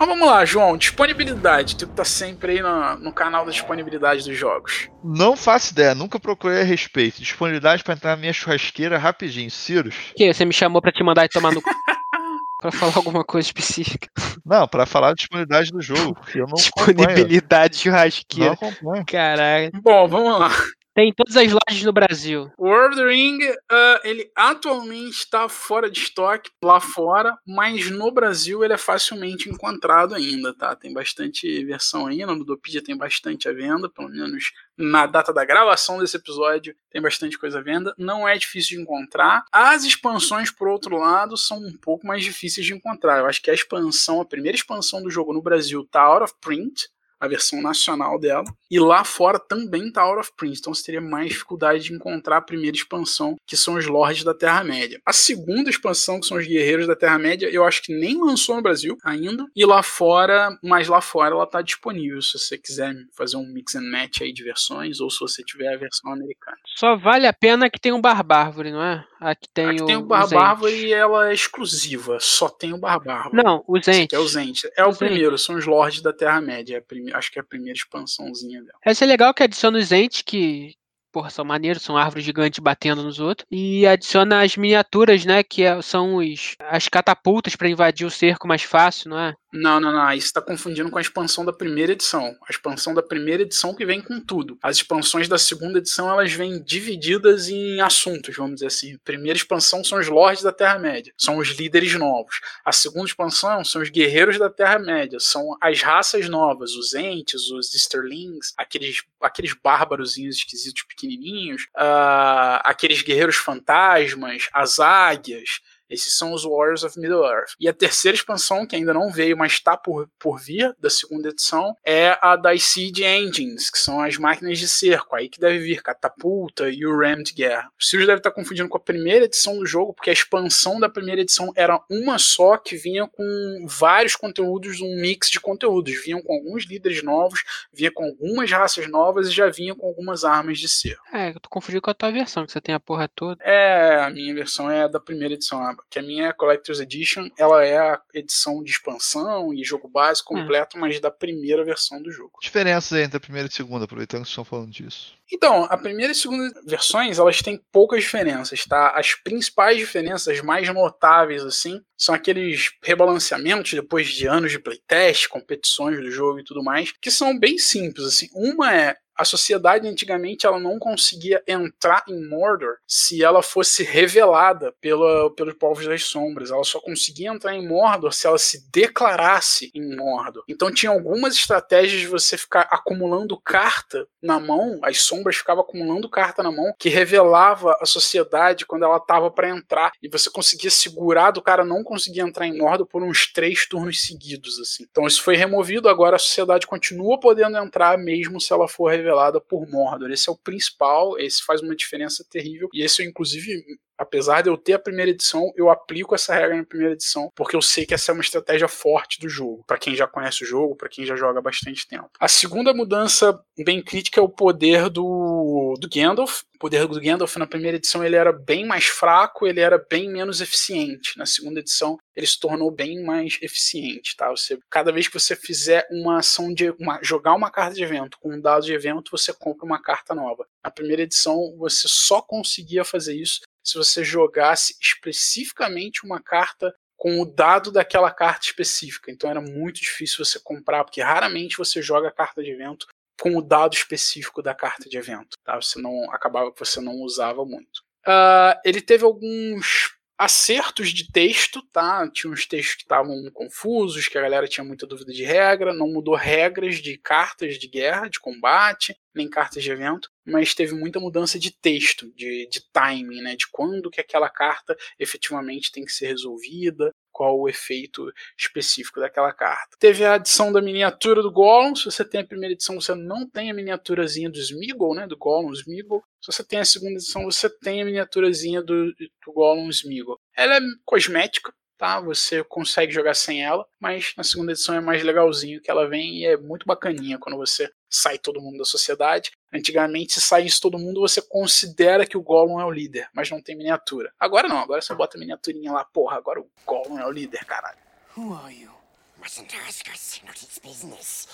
S2: Mas vamos lá, João, disponibilidade. Tu tá sempre aí no, no canal da disponibilidade dos jogos.
S3: Não faço ideia, nunca procurei a respeito. Disponibilidade para entrar na minha churrasqueira rapidinho, Cirus.
S4: Que você me chamou para te mandar e tomar no [LAUGHS] Pra falar alguma coisa específica.
S3: Não, pra falar da disponibilidade do jogo. Eu não
S4: Disponibilidade churrasqueira.
S3: Não acompanho.
S4: Caralho.
S2: Bom, vamos lá.
S4: Tem em todas as lojas no Brasil.
S2: O World Ring, uh, ele atualmente está fora de estoque lá fora, mas no Brasil ele é facilmente encontrado ainda, tá? Tem bastante versão ainda, no Ludopedia tem bastante à venda, pelo menos na data da gravação desse episódio tem bastante coisa à venda. Não é difícil de encontrar. As expansões, por outro lado, são um pouco mais difíceis de encontrar. Eu acho que a expansão, a primeira expansão do jogo no Brasil tá out of print, a versão nacional dela. E lá fora também tá out of print, então você teria mais dificuldade de encontrar a primeira expansão, que são os Lords da Terra-média. A segunda expansão, que são os Guerreiros da Terra-média, eu acho que nem lançou no Brasil ainda. E lá fora, mas lá fora ela tá disponível, se você quiser fazer um mix and match aí de versões, ou se você tiver a versão americana.
S4: Só vale a pena que tem um Barbárvore, não é? Aqui tem
S2: Aqui
S4: o.
S2: tem o
S4: Zend.
S2: Bárbara e ela é exclusiva. Só tem o Barra Bárbara.
S4: Não, o Zend.
S2: aqui é o Zent. É o primeiro, são os Lords da Terra-média. É prime- Acho que é a primeira expansãozinha dela.
S4: Essa é legal que adiciona os entes que, porra, são maneiros, são árvores gigantes batendo nos outros. E adiciona as miniaturas, né? Que é- são os, as catapultas pra invadir o cerco mais fácil, não é?
S2: Não, não, não. Aí você tá confundindo com a expansão da primeira edição. A expansão da primeira edição que vem com tudo. As expansões da segunda edição, elas vêm divididas em assuntos, vamos dizer assim. A primeira expansão são os Lords da Terra-média. São os líderes novos. A segunda expansão são os Guerreiros da Terra-média. São as raças novas. Os Ents, os Easterlings, aqueles, aqueles bárbarozinhos esquisitos pequenininhos. ah, aqueles guerreiros fantasmas. As águias. Esses são os Warriors of Middle-earth. E a terceira expansão, que ainda não veio, mas está por, por vir, da segunda edição, é a das Siege Engines, que são as máquinas de cerco. Aí que deve vir Catapulta e o Ram de guerra. O Sirius deve estar confundindo com a primeira edição do jogo, porque a expansão da primeira edição era uma só, que vinha com vários conteúdos, um mix de conteúdos. Vinham com alguns líderes novos, vinha com algumas raças novas e já vinha com algumas armas de cerco.
S4: É, eu tô confundindo com a tua versão, que você tem a porra toda.
S2: É, a minha versão é da primeira edição, a- que a minha é Collector's Edition, ela é a edição de expansão e jogo base completo, mas da primeira versão do jogo.
S3: Diferenças aí entre a primeira e a segunda, aproveitando que vocês estão falando disso.
S2: Então, a primeira e segunda versões, elas têm poucas diferenças, tá? As principais diferenças, as mais notáveis, assim, são aqueles rebalanceamentos depois de anos de playtest, competições do jogo e tudo mais, que são bem simples, assim. Uma é a sociedade antigamente ela não conseguia entrar em Mordor se ela fosse revelada pela, pelos povos das sombras. Ela só conseguia entrar em Mordor se ela se declarasse em Mordor. Então tinha algumas estratégias de você ficar acumulando carta na mão, as sombras ficavam acumulando carta na mão que revelava a sociedade quando ela estava para entrar e você conseguia segurar do cara não conseguia entrar em Mordor por uns três turnos seguidos assim. Então isso foi removido, agora a sociedade continua podendo entrar mesmo se ela for revelada por Mordor. Esse é o principal, esse faz uma diferença terrível e esse eu inclusive apesar de eu ter a primeira edição, eu aplico essa regra na primeira edição, porque eu sei que essa é uma estratégia forte do jogo, para quem já conhece o jogo, para quem já joga há bastante tempo. A segunda mudança bem crítica é o poder do, do Gandalf. O poder do Gandalf na primeira edição ele era bem mais fraco, ele era bem menos eficiente. Na segunda edição ele se tornou bem mais eficiente, tá? Você, cada vez que você fizer uma ação de uma, jogar uma carta de evento com um dado de evento, você compra uma carta nova. Na primeira edição você só conseguia fazer isso se você jogasse especificamente uma carta com o dado daquela carta específica. Então era muito difícil você comprar, porque raramente você joga a carta de evento com o dado específico da carta de evento. Tá? Você não acabava que você não usava muito. Uh, ele teve alguns acertos de texto, tá? Tinha uns textos que estavam confusos, que a galera tinha muita dúvida de regra, não mudou regras de cartas de guerra, de combate, nem cartas de evento, mas teve muita mudança de texto, de, de timing, né? De quando que aquela carta efetivamente tem que ser resolvida, qual o efeito específico daquela carta. Teve a adição da miniatura do Gollum. Se você tem a primeira edição, você não tem a miniaturazinha do Smeagol, né? Do Gollum Smeagol. Se você tem a segunda edição, você tem a miniaturazinha do, do Gollum Smeagol. Ela é cosmética, tá? Você consegue jogar sem ela, mas na segunda edição é mais legalzinho que ela vem e é muito bacaninha quando você sai todo mundo da sociedade. Antigamente, se saísse todo mundo, você considera que o Gollum é o líder, mas não tem miniatura. Agora não, agora você bota a miniaturinha lá, porra, agora o Gollum é o líder, caralho.
S8: Who are you? Us, not his business.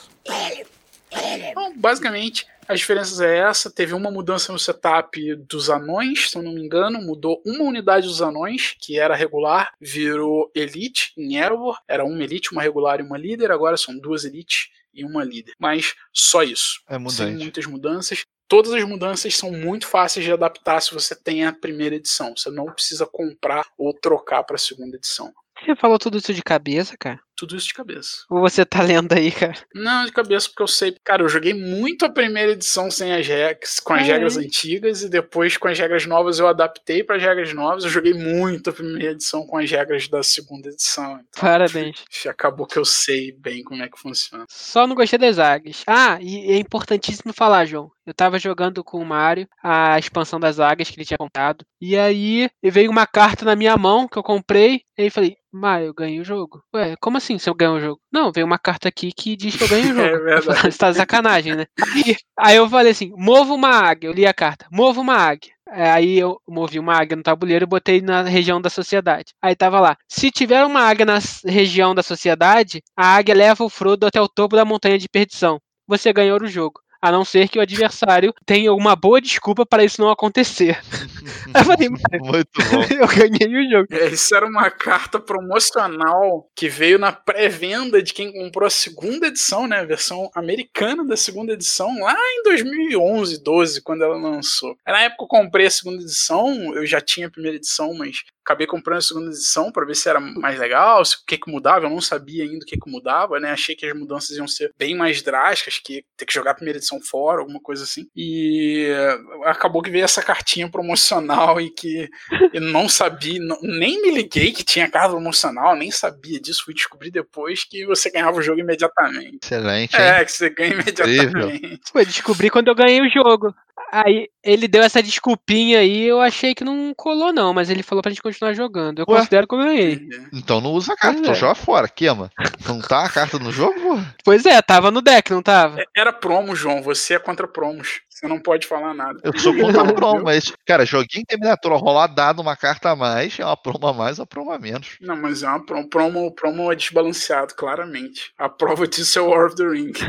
S2: Então, basicamente, as diferenças é essa. Teve uma mudança no setup dos anões, se eu não me engano. Mudou uma unidade dos anões, que era regular, virou elite em Erebor. Era uma elite, uma regular e uma líder. Agora são duas elites e uma líder. Mas só isso.
S3: É
S2: Sem
S3: mudante.
S2: muitas mudanças. Todas as mudanças são muito fáceis de adaptar se você tem a primeira edição. Você não precisa comprar ou trocar para a segunda edição.
S4: Você falou tudo isso de cabeça, cara?
S2: Tudo isso de cabeça.
S4: Ou você tá lendo aí, cara?
S2: Não, de cabeça, porque eu sei. Cara, eu joguei muito a primeira edição sem as regras, com as
S4: É.
S2: regras antigas, e depois com as regras novas eu adaptei para as regras novas. Eu joguei muito a primeira edição com as regras da segunda edição. Então,
S4: Parabéns. [LAUGHS]
S2: acabou que eu sei bem como é que funciona.
S4: Só não gostei das águias. Ah, e é importantíssimo falar, João. Eu tava jogando com o Mario a expansão das águias que ele tinha comprado. E aí veio uma carta na minha mão que eu comprei. E aí falei, Mario, eu ganhei o jogo. Ué, como assim se eu ganho o jogo? Não, veio uma carta aqui que diz que eu ganhei o [LAUGHS] jogo.
S2: É verdade. [LAUGHS]
S4: Você tá de sacanagem, né? Aí, aí eu falei assim: mova uma águia. Eu li a carta, mova uma águia. É, Aí eu movi uma águia no tabuleiro e botei na região da sociedade. Aí tava lá. Se tiver uma águia na região da sociedade, a águia leva o Frodo até o topo da montanha de perdição. Você ganhou o jogo. A não ser que o adversário tenha uma boa desculpa para isso não acontecer. [LAUGHS] Eu falei, "Mano,
S3: Muito bom. [LAUGHS]
S4: eu ganhei o jogo.
S2: É, Isso era uma carta promocional que veio na pré-venda de quem comprou a segunda edição, né? A versão americana da segunda edição, lá em 2011, 12, quando ela lançou. Na época eu comprei a segunda edição, eu já tinha a primeira edição, mas acabei comprando a segunda edição para ver se era mais legal, se, o que que mudava. Eu não sabia ainda o que que mudava, né? Achei que as mudanças iam ser bem mais drásticas, que ter que jogar a primeira edição fora, alguma coisa assim. E acabou que veio essa cartinha promocional [LAUGHS] e que eu não sabia, não- nem me liguei que tinha carta promocional, nem sabia disso. Fui descobrir depois que você ganhava o jogo imediatamente.
S3: Excelente, hein?
S2: É, que você ganha imediatamente.
S4: Foi descobri quando eu ganhei o jogo. Aí ele deu essa desculpinha aí, eu achei que não colou, não, mas ele falou pra gente continuar jogando. Eu
S3: Ué?
S4: considero que eu ganhei.
S3: Então não usa a carta,
S4: Pois
S3: então
S4: é.
S3: joga fora, queima. Não tá a carta no jogo?
S4: Pois é, tava no deck, não tava?
S2: Era promo, João. Você é contra promos. Você não pode falar nada.
S3: Eu sou contra promo, mas, cara, joguinho terminatório, rolar dado uma carta a mais, é uma promo a mais, uma promo a menos.
S2: Não, mas é uma promo. Promo, promo é desbalanceado, claramente. A prova disso é o War of the Ring. [LAUGHS]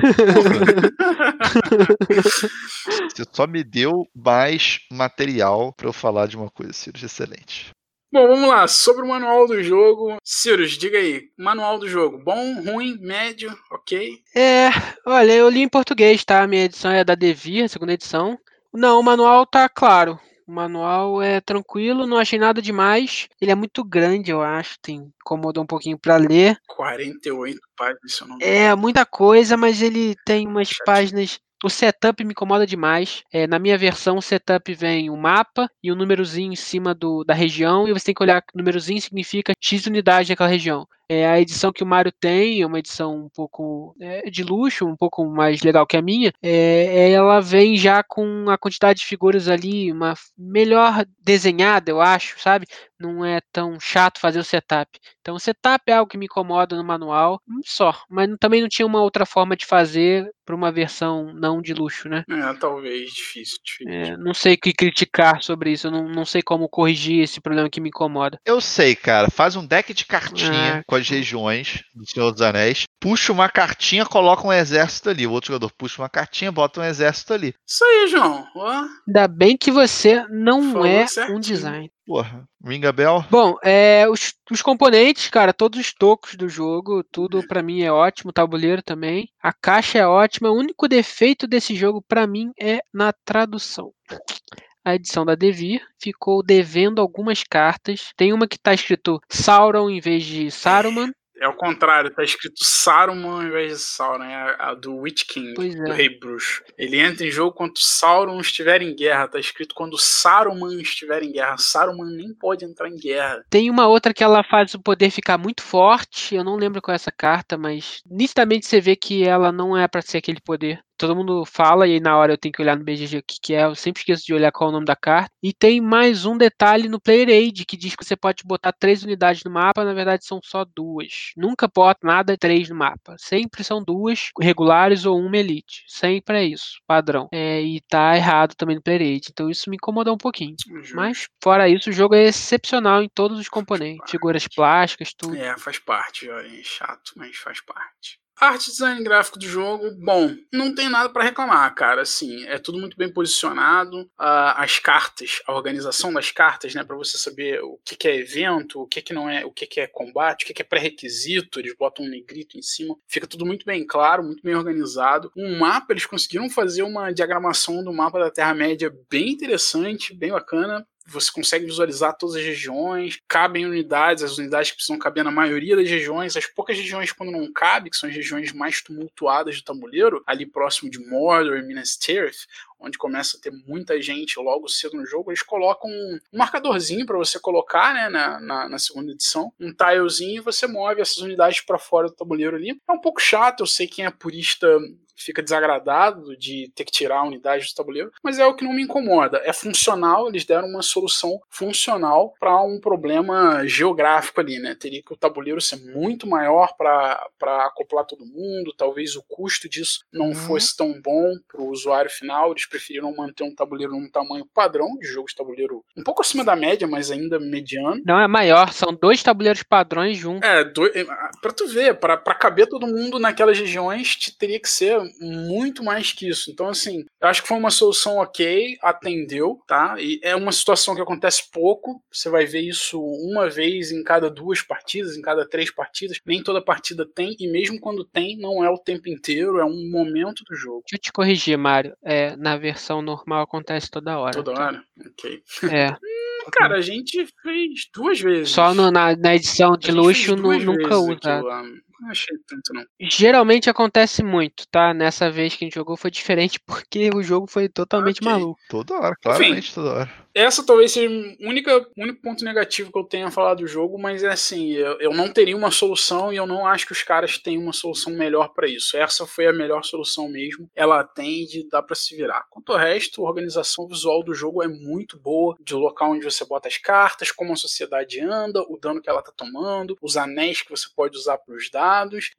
S3: Você só me deu mais material pra eu falar de uma coisa, Sirius, excelente.
S2: Bom, vamos lá. Sobre o manual do jogo. Sirius, diga aí. Manual do jogo. Bom, ruim, médio, ok?
S4: É, olha, eu li em português, tá? A minha edição é da Devir, a segunda edição. Não, o manual tá claro. O manual é tranquilo, não achei nada demais. Ele é muito grande, eu acho. Tem incomodou um pouquinho pra ler.
S2: 48 páginas, se eu não
S4: É muita coisa, mas ele tem umas páginas. O setup me incomoda demais. É, na minha versão, o setup vem um mapa e um númerozinho em cima do, da região, e você tem que olhar que o númerozinho significa X unidade daquela região. É, a edição que o Mario tem é uma edição um pouco é, de luxo, um pouco mais legal que a minha. É, ela vem já com a quantidade de figuras ali, uma melhor desenhada, eu acho, sabe? Não é tão chato fazer o setup. Então, o setup é algo que me incomoda no manual, hum, só. Mas não- também não tinha uma outra forma de fazer para uma versão não de luxo, né?
S2: É, talvez. Difícil, difícil.
S4: É, não sei o que criticar sobre isso, eu não, não sei como corrigir esse problema que me incomoda.
S3: Eu sei, cara. Faz um deck de cartinha
S4: Ah,
S3: com as regiões do Senhor dos Anéis. Puxa uma cartinha, coloca um exército ali. O outro jogador puxa uma cartinha, bota um exército ali.
S2: Isso aí, João. Ó,
S4: Ainda bem que você não
S2: Falou
S4: é
S2: certinho.
S4: um design.
S3: Porra, ring a bell.
S4: Bom, é, os, os componentes, cara, todos os tocos do jogo, tudo pra mim é ótimo, o tabuleiro também. A caixa é ótima, o único defeito desse jogo pra mim é na tradução. A edição da Devir ficou devendo algumas cartas. Tem uma que tá escrito Sauron em vez de Saruman.
S2: É o contrário. Tá escrito Saruman ao invés de Sauron. É a, do Witch King, do
S4: é.
S2: Rei Bruxo. Ele entra em jogo quando Sauron estiver em guerra. Tá escrito quando Saruman estiver em guerra. Saruman nem pode entrar em guerra.
S4: Tem uma outra que ela faz o poder ficar muito forte. Eu não lembro qual é essa carta, mas nitidamente você vê que ela não é pra ser aquele poder. Todo mundo fala e aí na hora eu tenho que olhar no BGG o que, que é. Eu sempre esqueço de olhar qual é o nome da carta. E tem mais um detalhe no Player Aid que diz que você pode botar três unidades no mapa. Na verdade são só duas. Nunca bota nada três no mapa. Sempre são duas regulares ou uma elite. Sempre é isso, padrão. É, e tá errado também no Player Aid. Então isso me incomodou um pouquinho. Mas, fora isso, o jogo é excepcional em todos os componentes. Figuras plásticas, tudo.
S2: É, faz parte. É chato, mas faz parte. Arte design gráfico do jogo, bom, não tem nada pra reclamar, cara. Assim, é tudo muito bem posicionado. Ah, as cartas, a organização das cartas, né, Pra você saber o que, que é evento, o que, que não é, o que, que é combate, o que, que é pré-requisito. Eles botam um negrito em cima. Fica tudo muito bem claro, muito bem organizado. Um mapa, eles conseguiram fazer uma diagramação do mapa da Terra-média bem interessante, bem bacana você consegue visualizar todas as regiões, cabem unidades, as unidades que precisam caber na maioria das regiões, as poucas regiões quando não cabe, que são as regiões mais tumultuadas do tabuleiro, ali próximo de Mordor e Minas Tirith, onde começa a ter muita gente logo cedo no jogo, eles colocam um, marcadorzinho para você colocar né, na, na, na, segunda edição, um tilezinho e você move essas unidades para fora do tabuleiro ali. É um pouco chato, eu sei quem é purista fica desagradado de ter que tirar a unidade do tabuleiro, mas é o que não me incomoda. É funcional, eles deram uma solução funcional para um problema geográfico ali, né? Teria que o tabuleiro ser muito maior para acoplar todo mundo, talvez o custo disso não uhum. fosse tão bom para o usuário final, eles preferiram manter um tabuleiro num tamanho padrão de jogo de tabuleiro um pouco acima da média, mas ainda mediano.
S4: Não, é maior, são dois tabuleiros padrões juntos.
S2: É, do, é, para tu ver, para caber todo mundo naquelas regiões, teria que ser muito mais que isso. Então, assim, eu acho que foi uma solução ok, atendeu, tá? E é uma situação que acontece pouco, você vai ver isso uma vez em cada duas partidas, em cada três partidas, nem toda partida tem, e mesmo quando tem, não é o tempo inteiro, é um momento do jogo.
S4: Deixa eu te corrigir, Mário, é, na versão normal acontece toda hora.
S2: Toda hora? Ok.
S4: É. [LAUGHS]
S2: Cara, a gente fez duas vezes.
S4: Só no, na, na edição de luxo nunca usa.
S2: Não achei tanto, não.
S4: Geralmente acontece muito, tá? Nessa vez que a gente jogou foi diferente [LAUGHS] porque o jogo foi totalmente okay. maluco.
S3: Toda hora, claramente Enfim, toda hora.
S2: Essa talvez seja o único, único ponto negativo que eu tenha falado do jogo, mas é assim, eu, eu não teria uma solução e eu não acho que os caras têm uma solução melhor para isso. Essa foi a melhor solução mesmo. Ela atende, dá para se virar. Quanto ao resto, a organização visual do jogo é muito boa, de local onde você bota as cartas, como a sociedade anda, o dano que ela tá tomando, os anéis que você pode usar para os dados,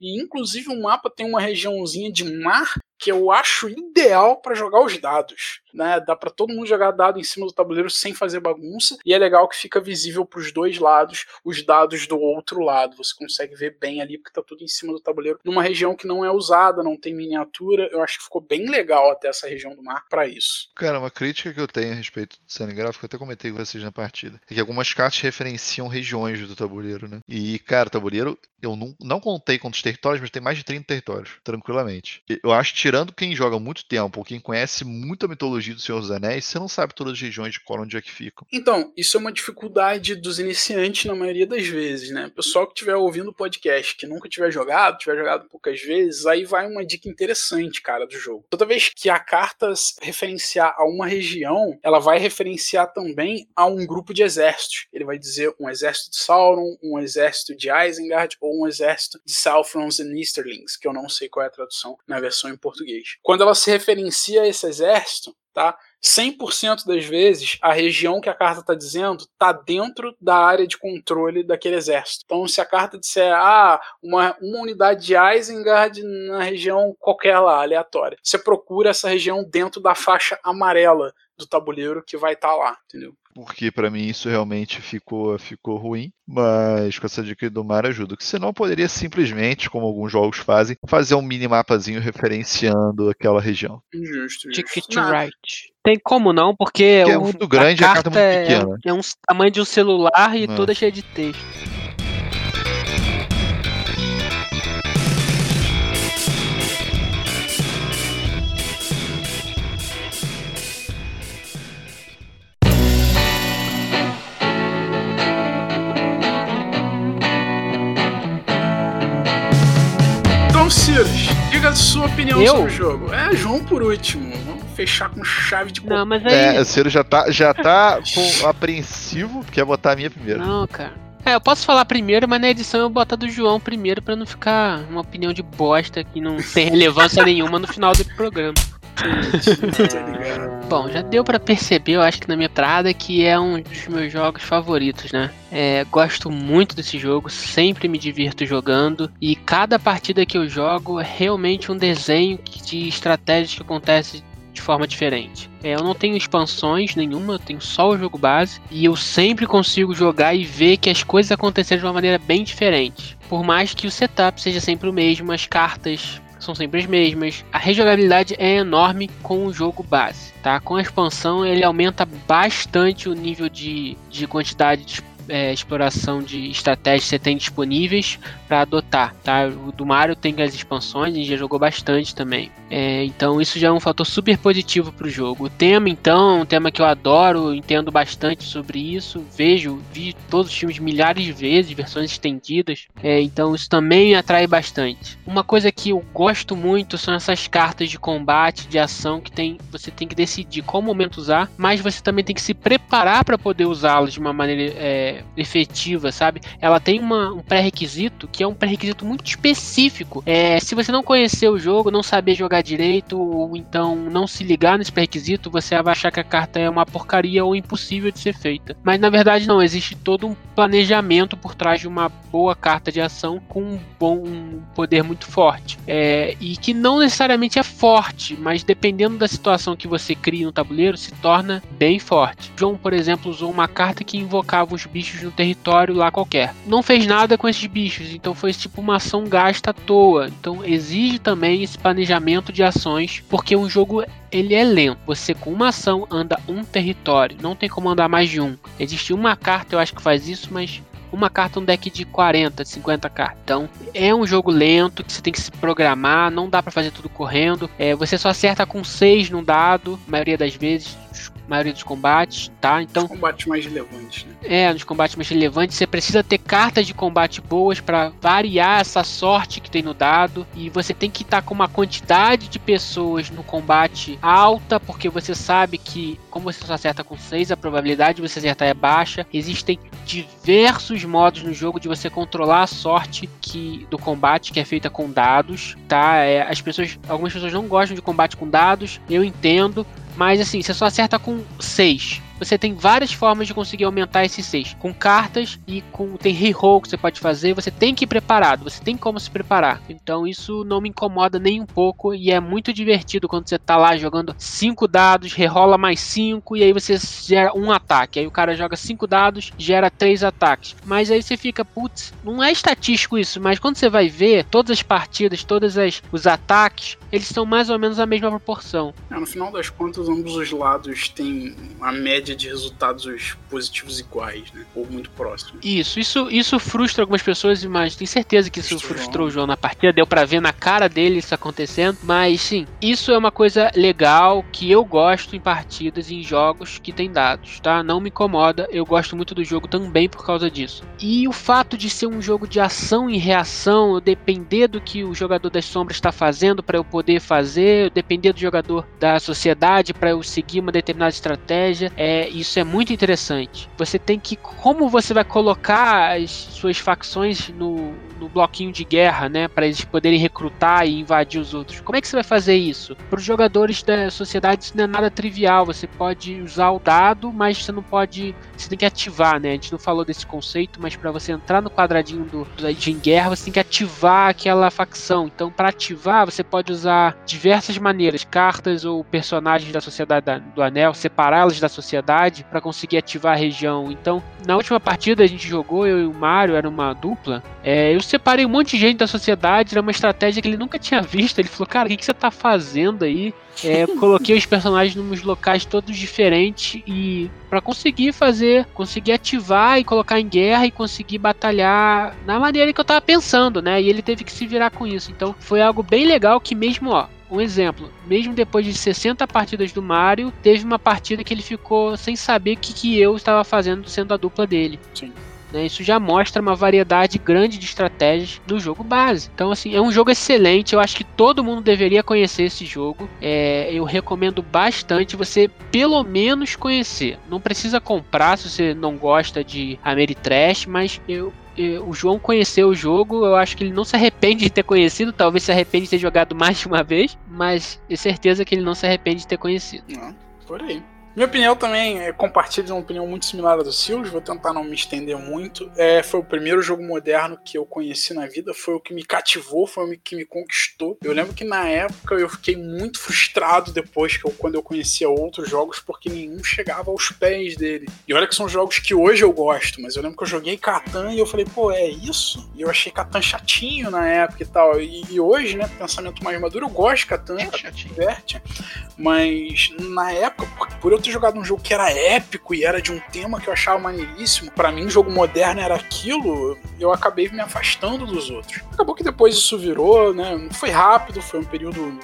S2: e inclusive o mapa tem uma regiãozinha de mar que eu acho ideal para jogar os dados. Né? Dá para todo mundo jogar dado em cima do tabuleiro sem fazer bagunça, e é legal que fica visível para os dois lados os dados do outro lado. Você consegue ver bem ali porque tá tudo em cima do tabuleiro, numa região que não é usada, não tem miniatura. Eu acho que ficou bem legal até essa região do mar para isso.
S3: Cara, uma crítica que eu tenho a respeito do design gráfico, eu até comentei com vocês na partida, é que algumas cartas referenciam regiões do tabuleiro, né? E, cara, o tabuleiro, eu não, não contei quantos territórios, mas tem mais de 30 territórios, tranquilamente. Eu acho que tirando quem joga muito tempo, quem conhece muito a mitologia do Senhor dos Anéis, você não sabe todas as regiões de qual onde é que ficam.
S2: Então, isso é uma dificuldade dos iniciantes na maioria das vezes, né? Pessoal que estiver ouvindo o podcast, que nunca tiver jogado, tiver jogado poucas vezes, aí vai uma dica interessante, cara, do jogo. Toda vez que a carta referenciar a uma região, ela vai referenciar também a um grupo de exércitos. Ele vai dizer um exército de Sauron, um exército de Isengard ou um exército de Southrons e Easterlings, que eu não sei qual é a tradução na versão em português. Quando ela se referencia a esse exército, tá? 100% das vezes, a região que a carta está dizendo está dentro da área de controle daquele exército. Então, se a carta disser, ah, uma, uma unidade de Isengard na região qualquer lá, aleatória, você procura essa região dentro da faixa amarela do tabuleiro que vai estar tá lá, entendeu?
S3: Porque para mim isso realmente ficou, ficou ruim, mas com essa dica do mar ajuda. Que senão poderia simplesmente, como alguns jogos fazem, fazer um minimapazinho referenciando aquela região.
S2: Justo,
S4: Ticket right. Tem como não, porque,
S3: porque é muito grande a, a carta, é muito pequena.
S4: É, é um tamanho de um celular e é. toda cheia de texto.
S2: Sua opinião eu? sobre o jogo. É, João por último. Vamos fechar com chave de
S4: Não, mas aí...
S3: É, o Ciro já tá, já tá [LAUGHS] com apreensivo, quer botar a minha primeiro.
S4: Não, cara. É, eu posso falar primeiro, mas na edição eu boto a do João primeiro para não ficar uma opinião de bosta que não tem relevância [LAUGHS] nenhuma no final do programa. [LAUGHS] Bom, já deu para perceber, eu acho que na minha entrada, que é um dos meus jogos favoritos, né? É, gosto muito desse jogo, sempre me divirto jogando e cada partida que eu jogo é realmente um desenho de estratégias que acontece de forma diferente. É, eu não tenho expansões nenhuma, eu tenho só o jogo base e eu sempre consigo jogar e ver que as coisas aconteceram de uma maneira bem diferente. Por mais que o setup seja sempre o mesmo, as cartas são sempre as mesmas. A rejogabilidade é enorme com o jogo base, tá? Com a expansão ele aumenta bastante o nível de, de quantidade de é, exploração de estratégias que você tem disponíveis para adotar, tá? O do Mario tem as expansões, gente já jogou bastante também. É, então isso já é um fator super positivo para o jogo. O tema, então, um tema que eu adoro, entendo bastante sobre isso, vejo, vi todos os filmes milhares de vezes, versões estendidas, é, então isso também atrai bastante. Uma coisa que eu gosto muito são essas cartas de combate, de ação que tem, você tem que decidir qual momento usar, mas você também tem que se preparar para poder usá-las de uma maneira é, efetiva, sabe? Ela tem uma, um pré-requisito que é um pré-requisito muito específico. É, se você não conhecer o jogo, não saber jogar direito ou então não se ligar nesse pré-requisito, você vai achar que a carta é uma porcaria ou impossível de ser feita. Mas na verdade não, existe todo um planejamento por trás de uma boa carta de ação com um bom um poder muito forte. É, e que não necessariamente é forte, mas dependendo da situação que você cria no tabuleiro, se torna bem forte. João, por exemplo, usou uma carta que invocava os bichos no território lá qualquer. Não fez nada com esses bichos, então foi tipo uma ação gasta à toa. Então exige também esse planejamento de ações, porque um jogo ele é lento. Você com uma ação anda um território, não tem como andar mais de um. Existe uma carta, eu acho que faz isso, mas uma carta um deck de 40, 50 cartas. Então, é um jogo lento que você tem que se programar, não dá para fazer tudo correndo. É, você só acerta com 6 num dado, maioria das vezes maioria dos combates, tá? Então,
S2: Os combates mais relevantes, né?
S4: é, nos combates mais relevantes, você precisa ter cartas de combate boas para variar essa sorte que tem no dado. E você tem que estar com uma quantidade de pessoas no combate alta, porque você sabe que, como você só acerta com 6, a probabilidade de você acertar é baixa. Existem diversos modos no jogo de você controlar a sorte que do combate, que é feita com dados, tá? É, as pessoas, algumas pessoas não gostam de combate com dados, eu entendo. Mas assim, você só acerta com 6. Você tem várias formas de conseguir aumentar esses 6. Com cartas e com. Tem reroll que você pode fazer. Você tem que ir preparado. Você tem como se preparar. Então isso não me incomoda nem um pouco. E é muito divertido quando você tá lá jogando 5 dados, rerola mais 5. E aí você gera um ataque. Aí o cara joga 5 dados, gera 3 ataques. Mas aí você fica, putz, não é estatístico isso. Mas quando você vai ver todas as partidas, todos as, os ataques, eles são mais ou menos a mesma proporção.
S2: É, no final das contas, ambos os lados têm a média de resultados positivos iguais, né? Ou muito próximos.
S4: Isso, isso, isso frustra algumas pessoas, mas tenho certeza que isso
S2: Frustrou.
S4: frustrou o João na partida. Deu pra ver na cara dele isso acontecendo. Mas sim, isso é uma coisa legal que eu gosto em partidas, em jogos que tem dados, tá? Não me incomoda. Eu gosto muito do jogo também por causa disso. E o fato de ser um jogo de ação e reação, eu depender do que o jogador das sombras está fazendo para eu poder fazer, eu depender do jogador da sociedade para eu seguir uma determinada estratégia, é isso é muito interessante. Você tem que como você vai colocar as suas facções no, no bloquinho de guerra, né, para eles poderem recrutar e invadir os outros. Como é que você vai fazer isso? Para os jogadores da sociedade isso não é nada trivial. Você pode usar o dado, mas você não pode, você tem que ativar, né? A gente não falou desse conceito, mas para você entrar no quadradinho do, de guerra, você tem que ativar aquela facção. Então, para ativar, você pode usar diversas maneiras, cartas ou personagens da sociedade da- do Anel, separá-los da sociedade para conseguir ativar a região. Então, na última partida a gente jogou, eu e o Mario, era uma dupla. É, eu separei um monte de gente da sociedade, era uma estratégia que ele nunca tinha visto. Ele falou, cara, o que, que você tá fazendo aí? É, [LAUGHS] coloquei os personagens nos locais todos diferentes e para conseguir fazer, conseguir ativar e colocar em guerra e conseguir batalhar na maneira que eu tava pensando, né? E ele teve que se virar com isso. Então foi algo bem legal que mesmo, ó, um exemplo, mesmo depois de 60 partidas do Mario, teve uma partida que ele ficou sem saber o que, que eu estava fazendo sendo a dupla dele.
S2: Sim.
S4: Né? Isso já mostra uma variedade grande de estratégias no jogo base. Então, assim, é um jogo excelente. Eu acho que todo mundo deveria conhecer esse jogo. É, eu recomendo bastante você, pelo menos, conhecer. Não precisa comprar se você não gosta de Ameritrash, mas eu. O João conheceu o jogo, eu acho que ele não se arrepende de ter conhecido, talvez se arrepende de ter jogado [LAUGHS] mais de uma vez, mas é certeza que ele não se arrepende de ter conhecido.
S2: Não, por aí. Minha opinião também é compartilho uma opinião muito similar à do Silas, vou tentar não me estender muito. É, foi o primeiro jogo moderno que eu conheci na vida, foi o que me cativou, foi o que me conquistou. Eu lembro que na época eu fiquei muito frustrado depois que eu, quando eu conhecia outros jogos, porque nenhum chegava aos pés dele. E olha que são jogos que hoje eu gosto, mas eu lembro que eu joguei Catan e eu falei, pô, é isso? E eu achei Catan chatinho na época e tal. E, e hoje, né, pensamento mais maduro, eu gosto de Catan,
S3: É
S2: Catan. Mas na época, por, por eu ter jogado um jogo que era épico e era de um tema que eu achava maneiríssimo, pra mim, jogo moderno era aquilo, eu acabei me afastando dos outros. Acabou que depois isso virou, né? Foi rápido, foi um período.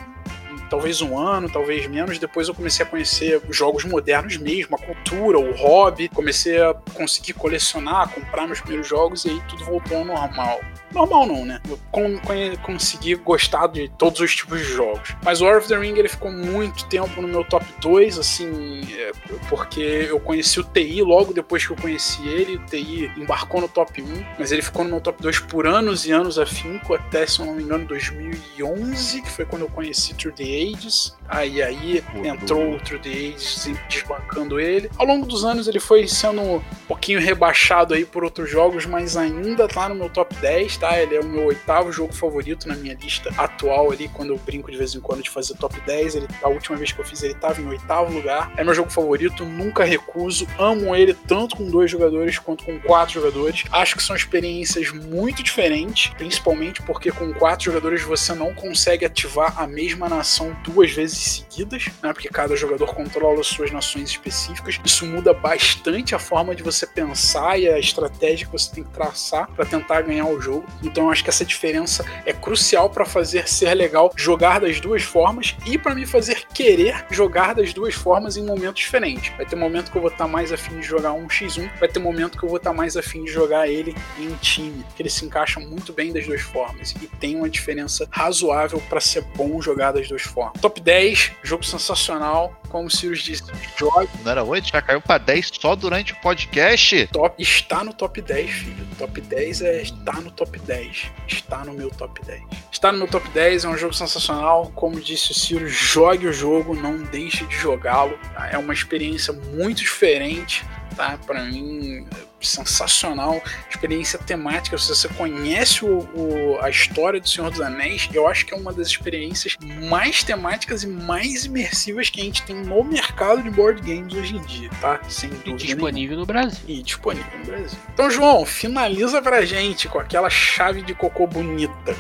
S2: Talvez um ano, talvez menos. Depois eu comecei a conhecer jogos modernos mesmo, a cultura, o hobby. Comecei a conseguir colecionar, comprar meus primeiros jogos e aí tudo voltou ao normal. Normal não, né? Eu con consegui gostar de todos os tipos de jogos. Mas o War of the Ring ele ficou muito tempo no meu top 2, assim, é, porque eu conheci o TI logo depois que eu conheci ele. O TI embarcou no top 1, mas ele ficou no meu top 2 por anos e anos afinco, até, se eu não me engano, 2011, que foi quando eu conheci Through the Ages. Aí aí
S3: Pô,
S2: entrou o Through the Ages desbancando ele. Ao longo dos anos ele foi sendo um pouquinho rebaixado aí por outros jogos, mas ainda tá no meu top 10, tá? Ele é o meu oitavo jogo favorito na minha lista atual ali, quando eu brinco de vez em quando de fazer top 10. Ele, a última vez que eu fiz ele tava em oitavo lugar. É meu jogo favorito, nunca recuso. Amo ele tanto com dois jogadores quanto com quatro jogadores. Acho que são experiências muito diferentes, principalmente porque com quatro jogadores você não consegue ativar a mesma nação duas vezes seguidas, né? Porque cada jogador controla as suas nações específicas. Isso muda bastante a forma de você pensar e a estratégia que você tem que traçar para tentar ganhar o jogo. Então eu acho que essa diferença é crucial para fazer ser legal jogar das duas formas e para me fazer querer jogar das duas formas em momentos diferentes. Vai ter momento que eu vou estar mais afim de jogar um x1, vai ter momento que eu vou estar mais afim de jogar ele em time, que ele se encaixa muito bem das duas formas e tem uma diferença razoável para ser bom jogar das duas formas. Top 10, jogo sensacional, como o Sirius disse, jogue
S3: Não era 8? Já caiu pra 10 só durante o podcast?
S2: top, está no top 10, filho. Top 10 é está no top 10. Está no meu top 10. Está no meu top 10, é um jogo sensacional. Como disse o Ciro, jogue o jogo, não deixe de jogá-lo. tá? É uma experiência muito diferente, tá? Para mim, sensacional. Experiência temática. Se você conhece o, o- a história do Senhor dos Anéis, eu acho que é uma das experiências mais temáticas e mais imersivas que a gente tem no mercado de board games hoje em dia, tá? Sem
S4: E
S2: dúvida nenhuma
S4: disponível no Brasil.
S2: e disponível no Brasil. Então, João, finaliza pra gente com aquela chave de cocô bonita.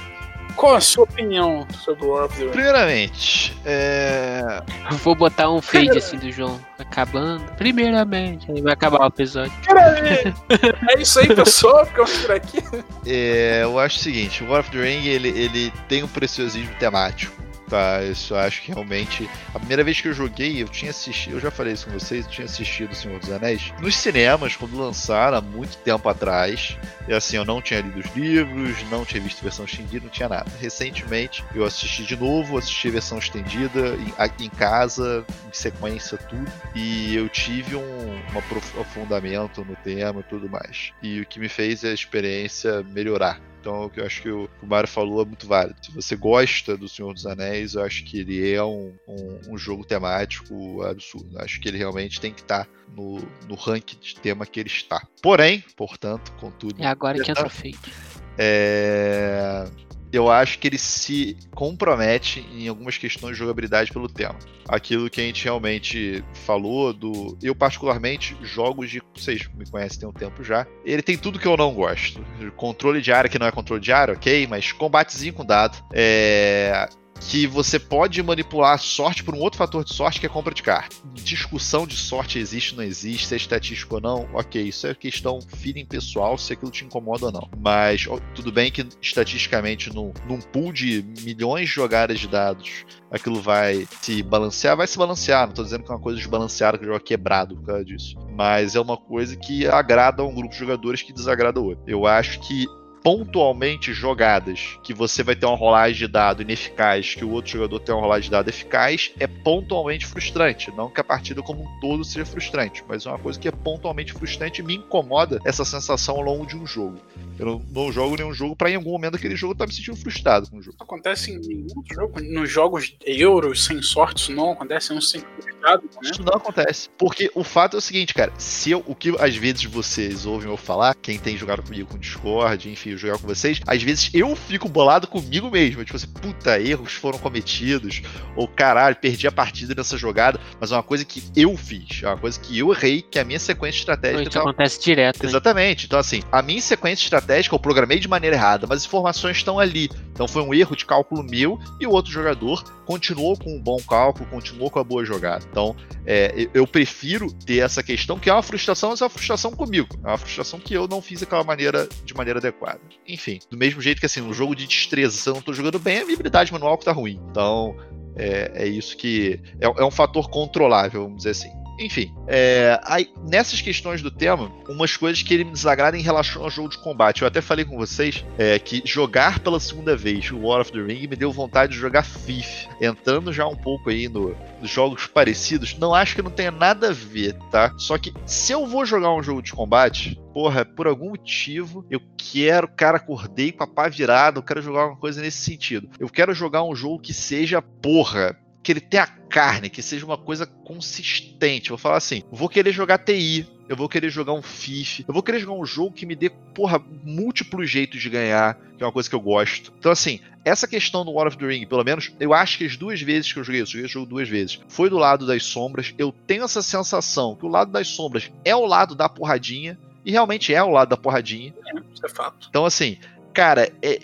S2: Qual a sua opinião sobre o War of the Ring?
S3: Primeiramente, é...
S4: Vou botar um fade assim do João acabando. Primeiramente, aí vai acabar o episódio.
S2: É isso aí, pessoal. Ficamos por aqui. [LAUGHS]
S3: é, eu acho o seguinte, o War of the Ring ele, ele tem um preciosismo temático. Tá, isso eu acho que realmente. A primeira vez que eu joguei, eu tinha assistido. Eu já falei isso com vocês, eu tinha assistido O Senhor dos Anéis nos cinemas, quando lançaram, há muito tempo atrás. E assim, eu não tinha lido os livros, não tinha visto versão estendida, não tinha nada. Recentemente eu assisti de novo, assisti a versão estendida em, em casa, em sequência, tudo. E eu tive um, um aprofundamento no tema e tudo mais. E o que me fez a experiência melhorar. Então, o que eu acho que o, o Mário falou é muito válido. Se você gosta do Senhor dos Anéis, eu acho que ele é um, um, um jogo temático absurdo. Eu acho que ele realmente tem que estar no, no ranking de tema que ele está. Porém, portanto, contudo,
S4: É agora que entra o
S3: é, eu acho que ele se compromete em algumas questões de jogabilidade pelo tema. Aquilo que a gente realmente falou do. Eu, particularmente, jogos de. Vocês me conhecem tem um tempo já. Ele tem tudo que eu não gosto. Controle de área que não é controle de área, ok, mas combatezinho com dado. É que você pode manipular a sorte por um outro fator de sorte que é compra de carta. Discussão de sorte existe ou não existe, se é estatístico ou não, ok, isso é questão feeling pessoal, se aquilo te incomoda ou não. Mas tudo bem que estatisticamente num, num pool de milhões de jogadas de dados aquilo vai se balancear, vai se balancear. Não tô dizendo que é uma coisa desbalanceada, que o jogo é quebrado por causa disso. Mas é uma coisa que agrada a um grupo de jogadores que desagrada outro. Eu acho que pontualmente jogadas que você vai ter uma rolagem de dado ineficaz, que o outro jogador tem uma rolagem de dado eficaz, é pontualmente frustrante. Não que a partida como um todo seja frustrante, mas é uma coisa que é pontualmente frustrante e me incomoda essa sensação ao longo de um jogo. Eu não, não jogo nenhum jogo pra em algum momento aquele jogo tá me sentindo frustrado com o jogo.
S2: Acontece em nenhum jogo. Nos jogos euros, sem sorte, isso não acontece. Eu não sei frustrado, né?
S3: Isso não acontece. Porque o fato é o seguinte, cara. Se eu, o que às vezes vocês ouvem eu falar, quem tem jogado comigo com Discord, enfim, jogar com vocês, às vezes eu fico bolado comigo mesmo. Tipo assim, puta, erros foram cometidos. Ou caralho, perdi a partida nessa jogada. Mas é uma coisa que eu fiz. É uma coisa que eu errei, que a minha sequência estratégica
S4: Isso
S3: tava
S4: acontece direto. né?
S3: Exatamente. Então, assim, a minha sequência estratégica eu programei de maneira errada, mas as informações estão ali. Então foi um erro de cálculo meu e o outro jogador continuou com um bom cálculo, continuou com a boa jogada. Então, é, eu- eu prefiro ter essa questão, que é uma frustração, mas é uma frustração comigo. É uma frustração que eu não fiz daquela maneira, de maneira adequada. Enfim, do mesmo jeito que assim, um jogo de destreza, se eu não tô jogando bem, é a minha habilidade manual que tá ruim. Então, é, é isso que. É, é um fator controlável, vamos dizer assim. Enfim, é, aí, nessas questões do tema, umas coisas que ele me desagrada em relação ao jogo de combate. Eu até falei com vocês é, que jogar pela segunda vez o War of the Ring me deu vontade de jogar Thief. Entrando já um pouco aí no, nos jogos parecidos, não acho que não tenha nada a ver, tá? Só que se eu vou jogar um jogo de combate, porra, por algum motivo, eu quero, cara, acordei com a pá virada, eu quero jogar alguma coisa nesse sentido. Eu quero jogar um jogo que seja, porra, que ele tenha carne, que seja uma coisa consistente. vou falar assim, vou querer jogar TI, eu vou querer jogar um FIF, eu vou querer jogar um jogo que me dê, porra, múltiplos jeitos de ganhar, que é uma coisa que eu gosto. Então, assim, essa questão do War of the Ring, pelo menos, eu acho que as duas vezes que eu joguei, eu joguei o jogo duas vezes, foi do lado das sombras. Eu tenho essa sensação que o lado das sombras é o lado da porradinha, e realmente é o lado da porradinha.
S2: É, isso é fato.
S3: Então, assim, cara, é,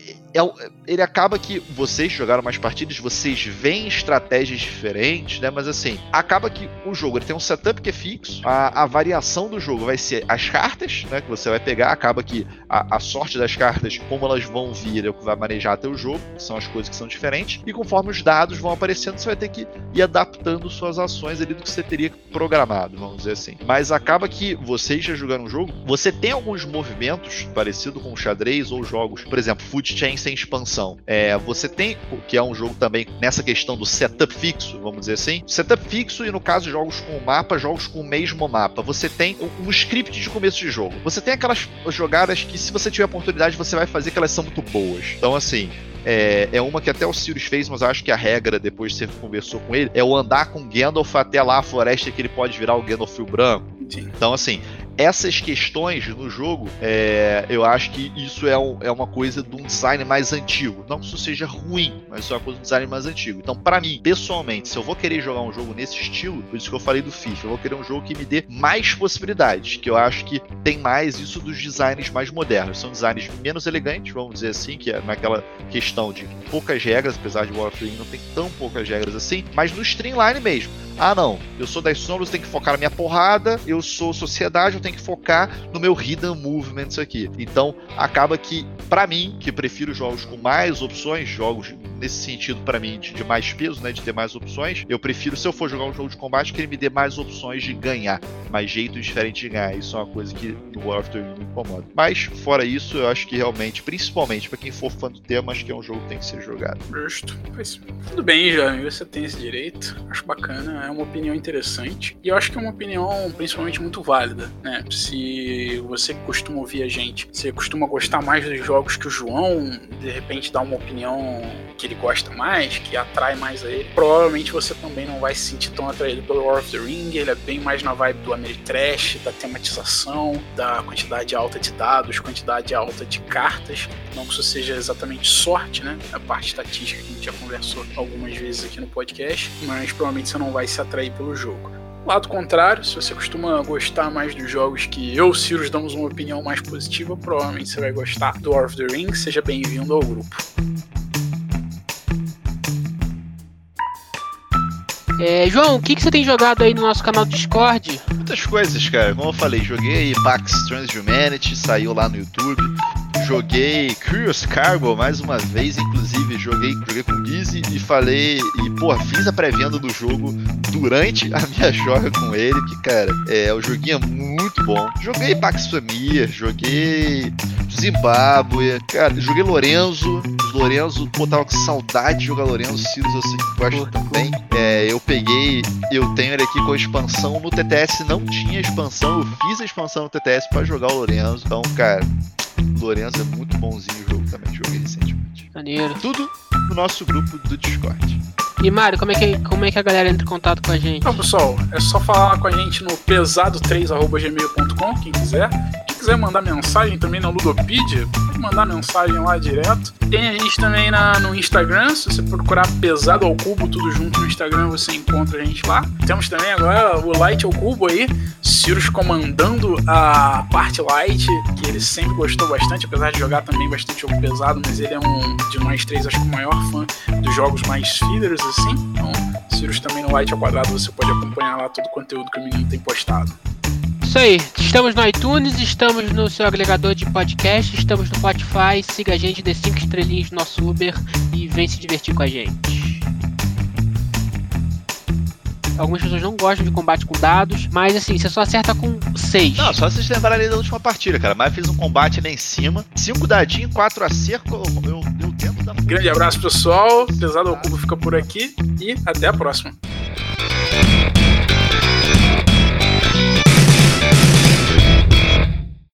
S3: ele acaba que vocês jogaram mais partidas, vocês veem estratégias diferentes, né? Mas assim, acaba que o jogo ele tem um setup que é fixo, a, a variação do jogo vai ser as cartas, né? Que você vai pegar, acaba que a, a, sorte das cartas, como elas vão vir, é o que vai manejar até o jogo, são as coisas que são diferentes, e conforme os dados vão aparecendo, você vai ter que ir adaptando suas ações ali do que você teria programado, vamos dizer assim. Mas acaba que vocês já jogaram um jogo, você tem alguns movimentos parecido com xadrez ou jogos, por exemplo, Food Chain sem expansão. É, você tem, que é um jogo também nessa questão do setup fixo, vamos dizer assim. Setup fixo e no caso jogos com mapa, jogos com o mesmo mapa. Você tem um, script de começo de jogo. Você tem aquelas jogadas que se você tiver oportunidade você vai fazer que elas são muito boas. Então assim, é, é, uma que até o Sirius fez, mas acho que a regra, depois que você conversou com ele, é o andar com Gandalf até lá a floresta que ele pode virar o Gandalf branco. Sim. Então, assim, essas questões no jogo, é, eu acho que isso é, um, é, uma coisa de um design mais antigo. Não que isso seja ruim, mas isso é uma coisa de um design mais antigo. Então, para mim, pessoalmente, se eu vou querer jogar um jogo nesse estilo, por isso que eu falei do FIFA, eu vou querer um jogo que me dê mais possibilidades, que eu acho que tem mais isso dos designs mais modernos. São designs menos elegantes, vamos dizer assim, que é naquela questão de poucas regras, apesar de Warframe não tem tão poucas regras assim, mas no streamline mesmo. Ah, não, eu sou das sombras, tenho que focar na minha porrada, eu sou sociedade, eu tenho que focar no meu hidden movements aqui. Então, acaba que, para mim, que prefiro jogos com mais opções, jogos nesse sentido, para mim, de, de, mais peso, né, de ter mais opções, eu prefiro, se eu for jogar um jogo de combate, que ele me dê mais opções de ganhar, mais jeitos diferentes de ganhar. Isso é uma coisa que no War of the Ring me incomoda. Mas, fora isso, eu acho que realmente, principalmente para quem for fã do tema, acho que é um jogo que tem que ser jogado.
S2: Justo. Tudo bem, já você tem esse direito. Acho bacana é uma opinião interessante. E eu acho que é uma opinião principalmente muito válida, né? Se você costuma ouvir a gente, você costuma gostar mais dos jogos que o João, de repente dá uma opinião que ele gosta mais, que atrai mais a ele, provavelmente você também não vai se sentir tão atraído pelo War of the Ring. Ele é bem mais na vibe do Ameritrash, da tematização, da quantidade alta de dados, quantidade alta de cartas. Não que isso seja exatamente sorte, né? A parte estatística que a gente já conversou algumas vezes aqui no podcast, mas provavelmente você não vai se atrair pelo jogo. Lado contrário, se você costuma gostar mais dos jogos que eu, Sirius, damos uma opinião mais positiva, provavelmente você vai gostar do War of the Ring. Seja bem-vindo ao grupo.
S4: É, João, o que, que você tem jogado aí no nosso canal do Discord?
S3: Muitas coisas, cara. Como eu falei, joguei Pax Transhumanity, saiu lá no YouTube. Joguei Curious Cargo mais uma vez, inclusive joguei, joguei com o Gizzy e falei, e pô, fiz a pré-venda do jogo durante a minha [LAUGHS] joga com ele, que cara, é, o joguinho é muito bom. Joguei Pax Família, joguei Zimbábue, cara, joguei Lorenzo, Lorenzo, pô, tava com saudade de jogar Lorenzo, Silas eu sei que gosta também. É, eu peguei, eu tenho ele aqui com a expansão no TTS, não tinha expansão, eu fiz a expansão no TTS para jogar o Lorenzo, então, cara, Lourenço é muito bonzinho o jogo também, joguei recentemente.
S4: Maneiro.
S3: Tudo no nosso grupo do Discord.
S4: E Mário, como é, que, como é que a galera entra em contato com a gente?
S2: Então, pessoal, é só falar com a gente no pesado3.gmail.com, quem quiser quiser mandar mensagem também na Ludopedia, pode mandar mensagem lá direto. Tem a gente também na, no Instagram, se você procurar Pesado ao Cubo, tudo junto no Instagram, você encontra a gente lá. Temos também agora o Light ao Cubo aí, Cirus comandando a parte Light, que ele sempre gostou bastante, apesar de jogar também bastante jogo pesado, mas ele é um de nós três, acho que o maior fã dos jogos mais feeders, assim. Então, Cirus também no Light ao Quadrado, você pode acompanhar lá todo o conteúdo que o menino tem postado
S4: isso aí. Estamos no iTunes, estamos no seu agregador de podcast, estamos no Spotify. Siga a gente, dê 5 estrelinhas no nosso Uber e vem se divertir com a gente. Algumas pessoas não gostam de combate com dados, mas assim, você só acerta com 6.
S3: Não, só vocês lembrarem ali da última partida, cara. Mas fez um combate lá em cima. Cinco dadinhos, quatro acerco. Eu, eu, eu tento dar.
S2: Grande abraço, pessoal. Pesado ao Cubo fica por aqui e até a próxima.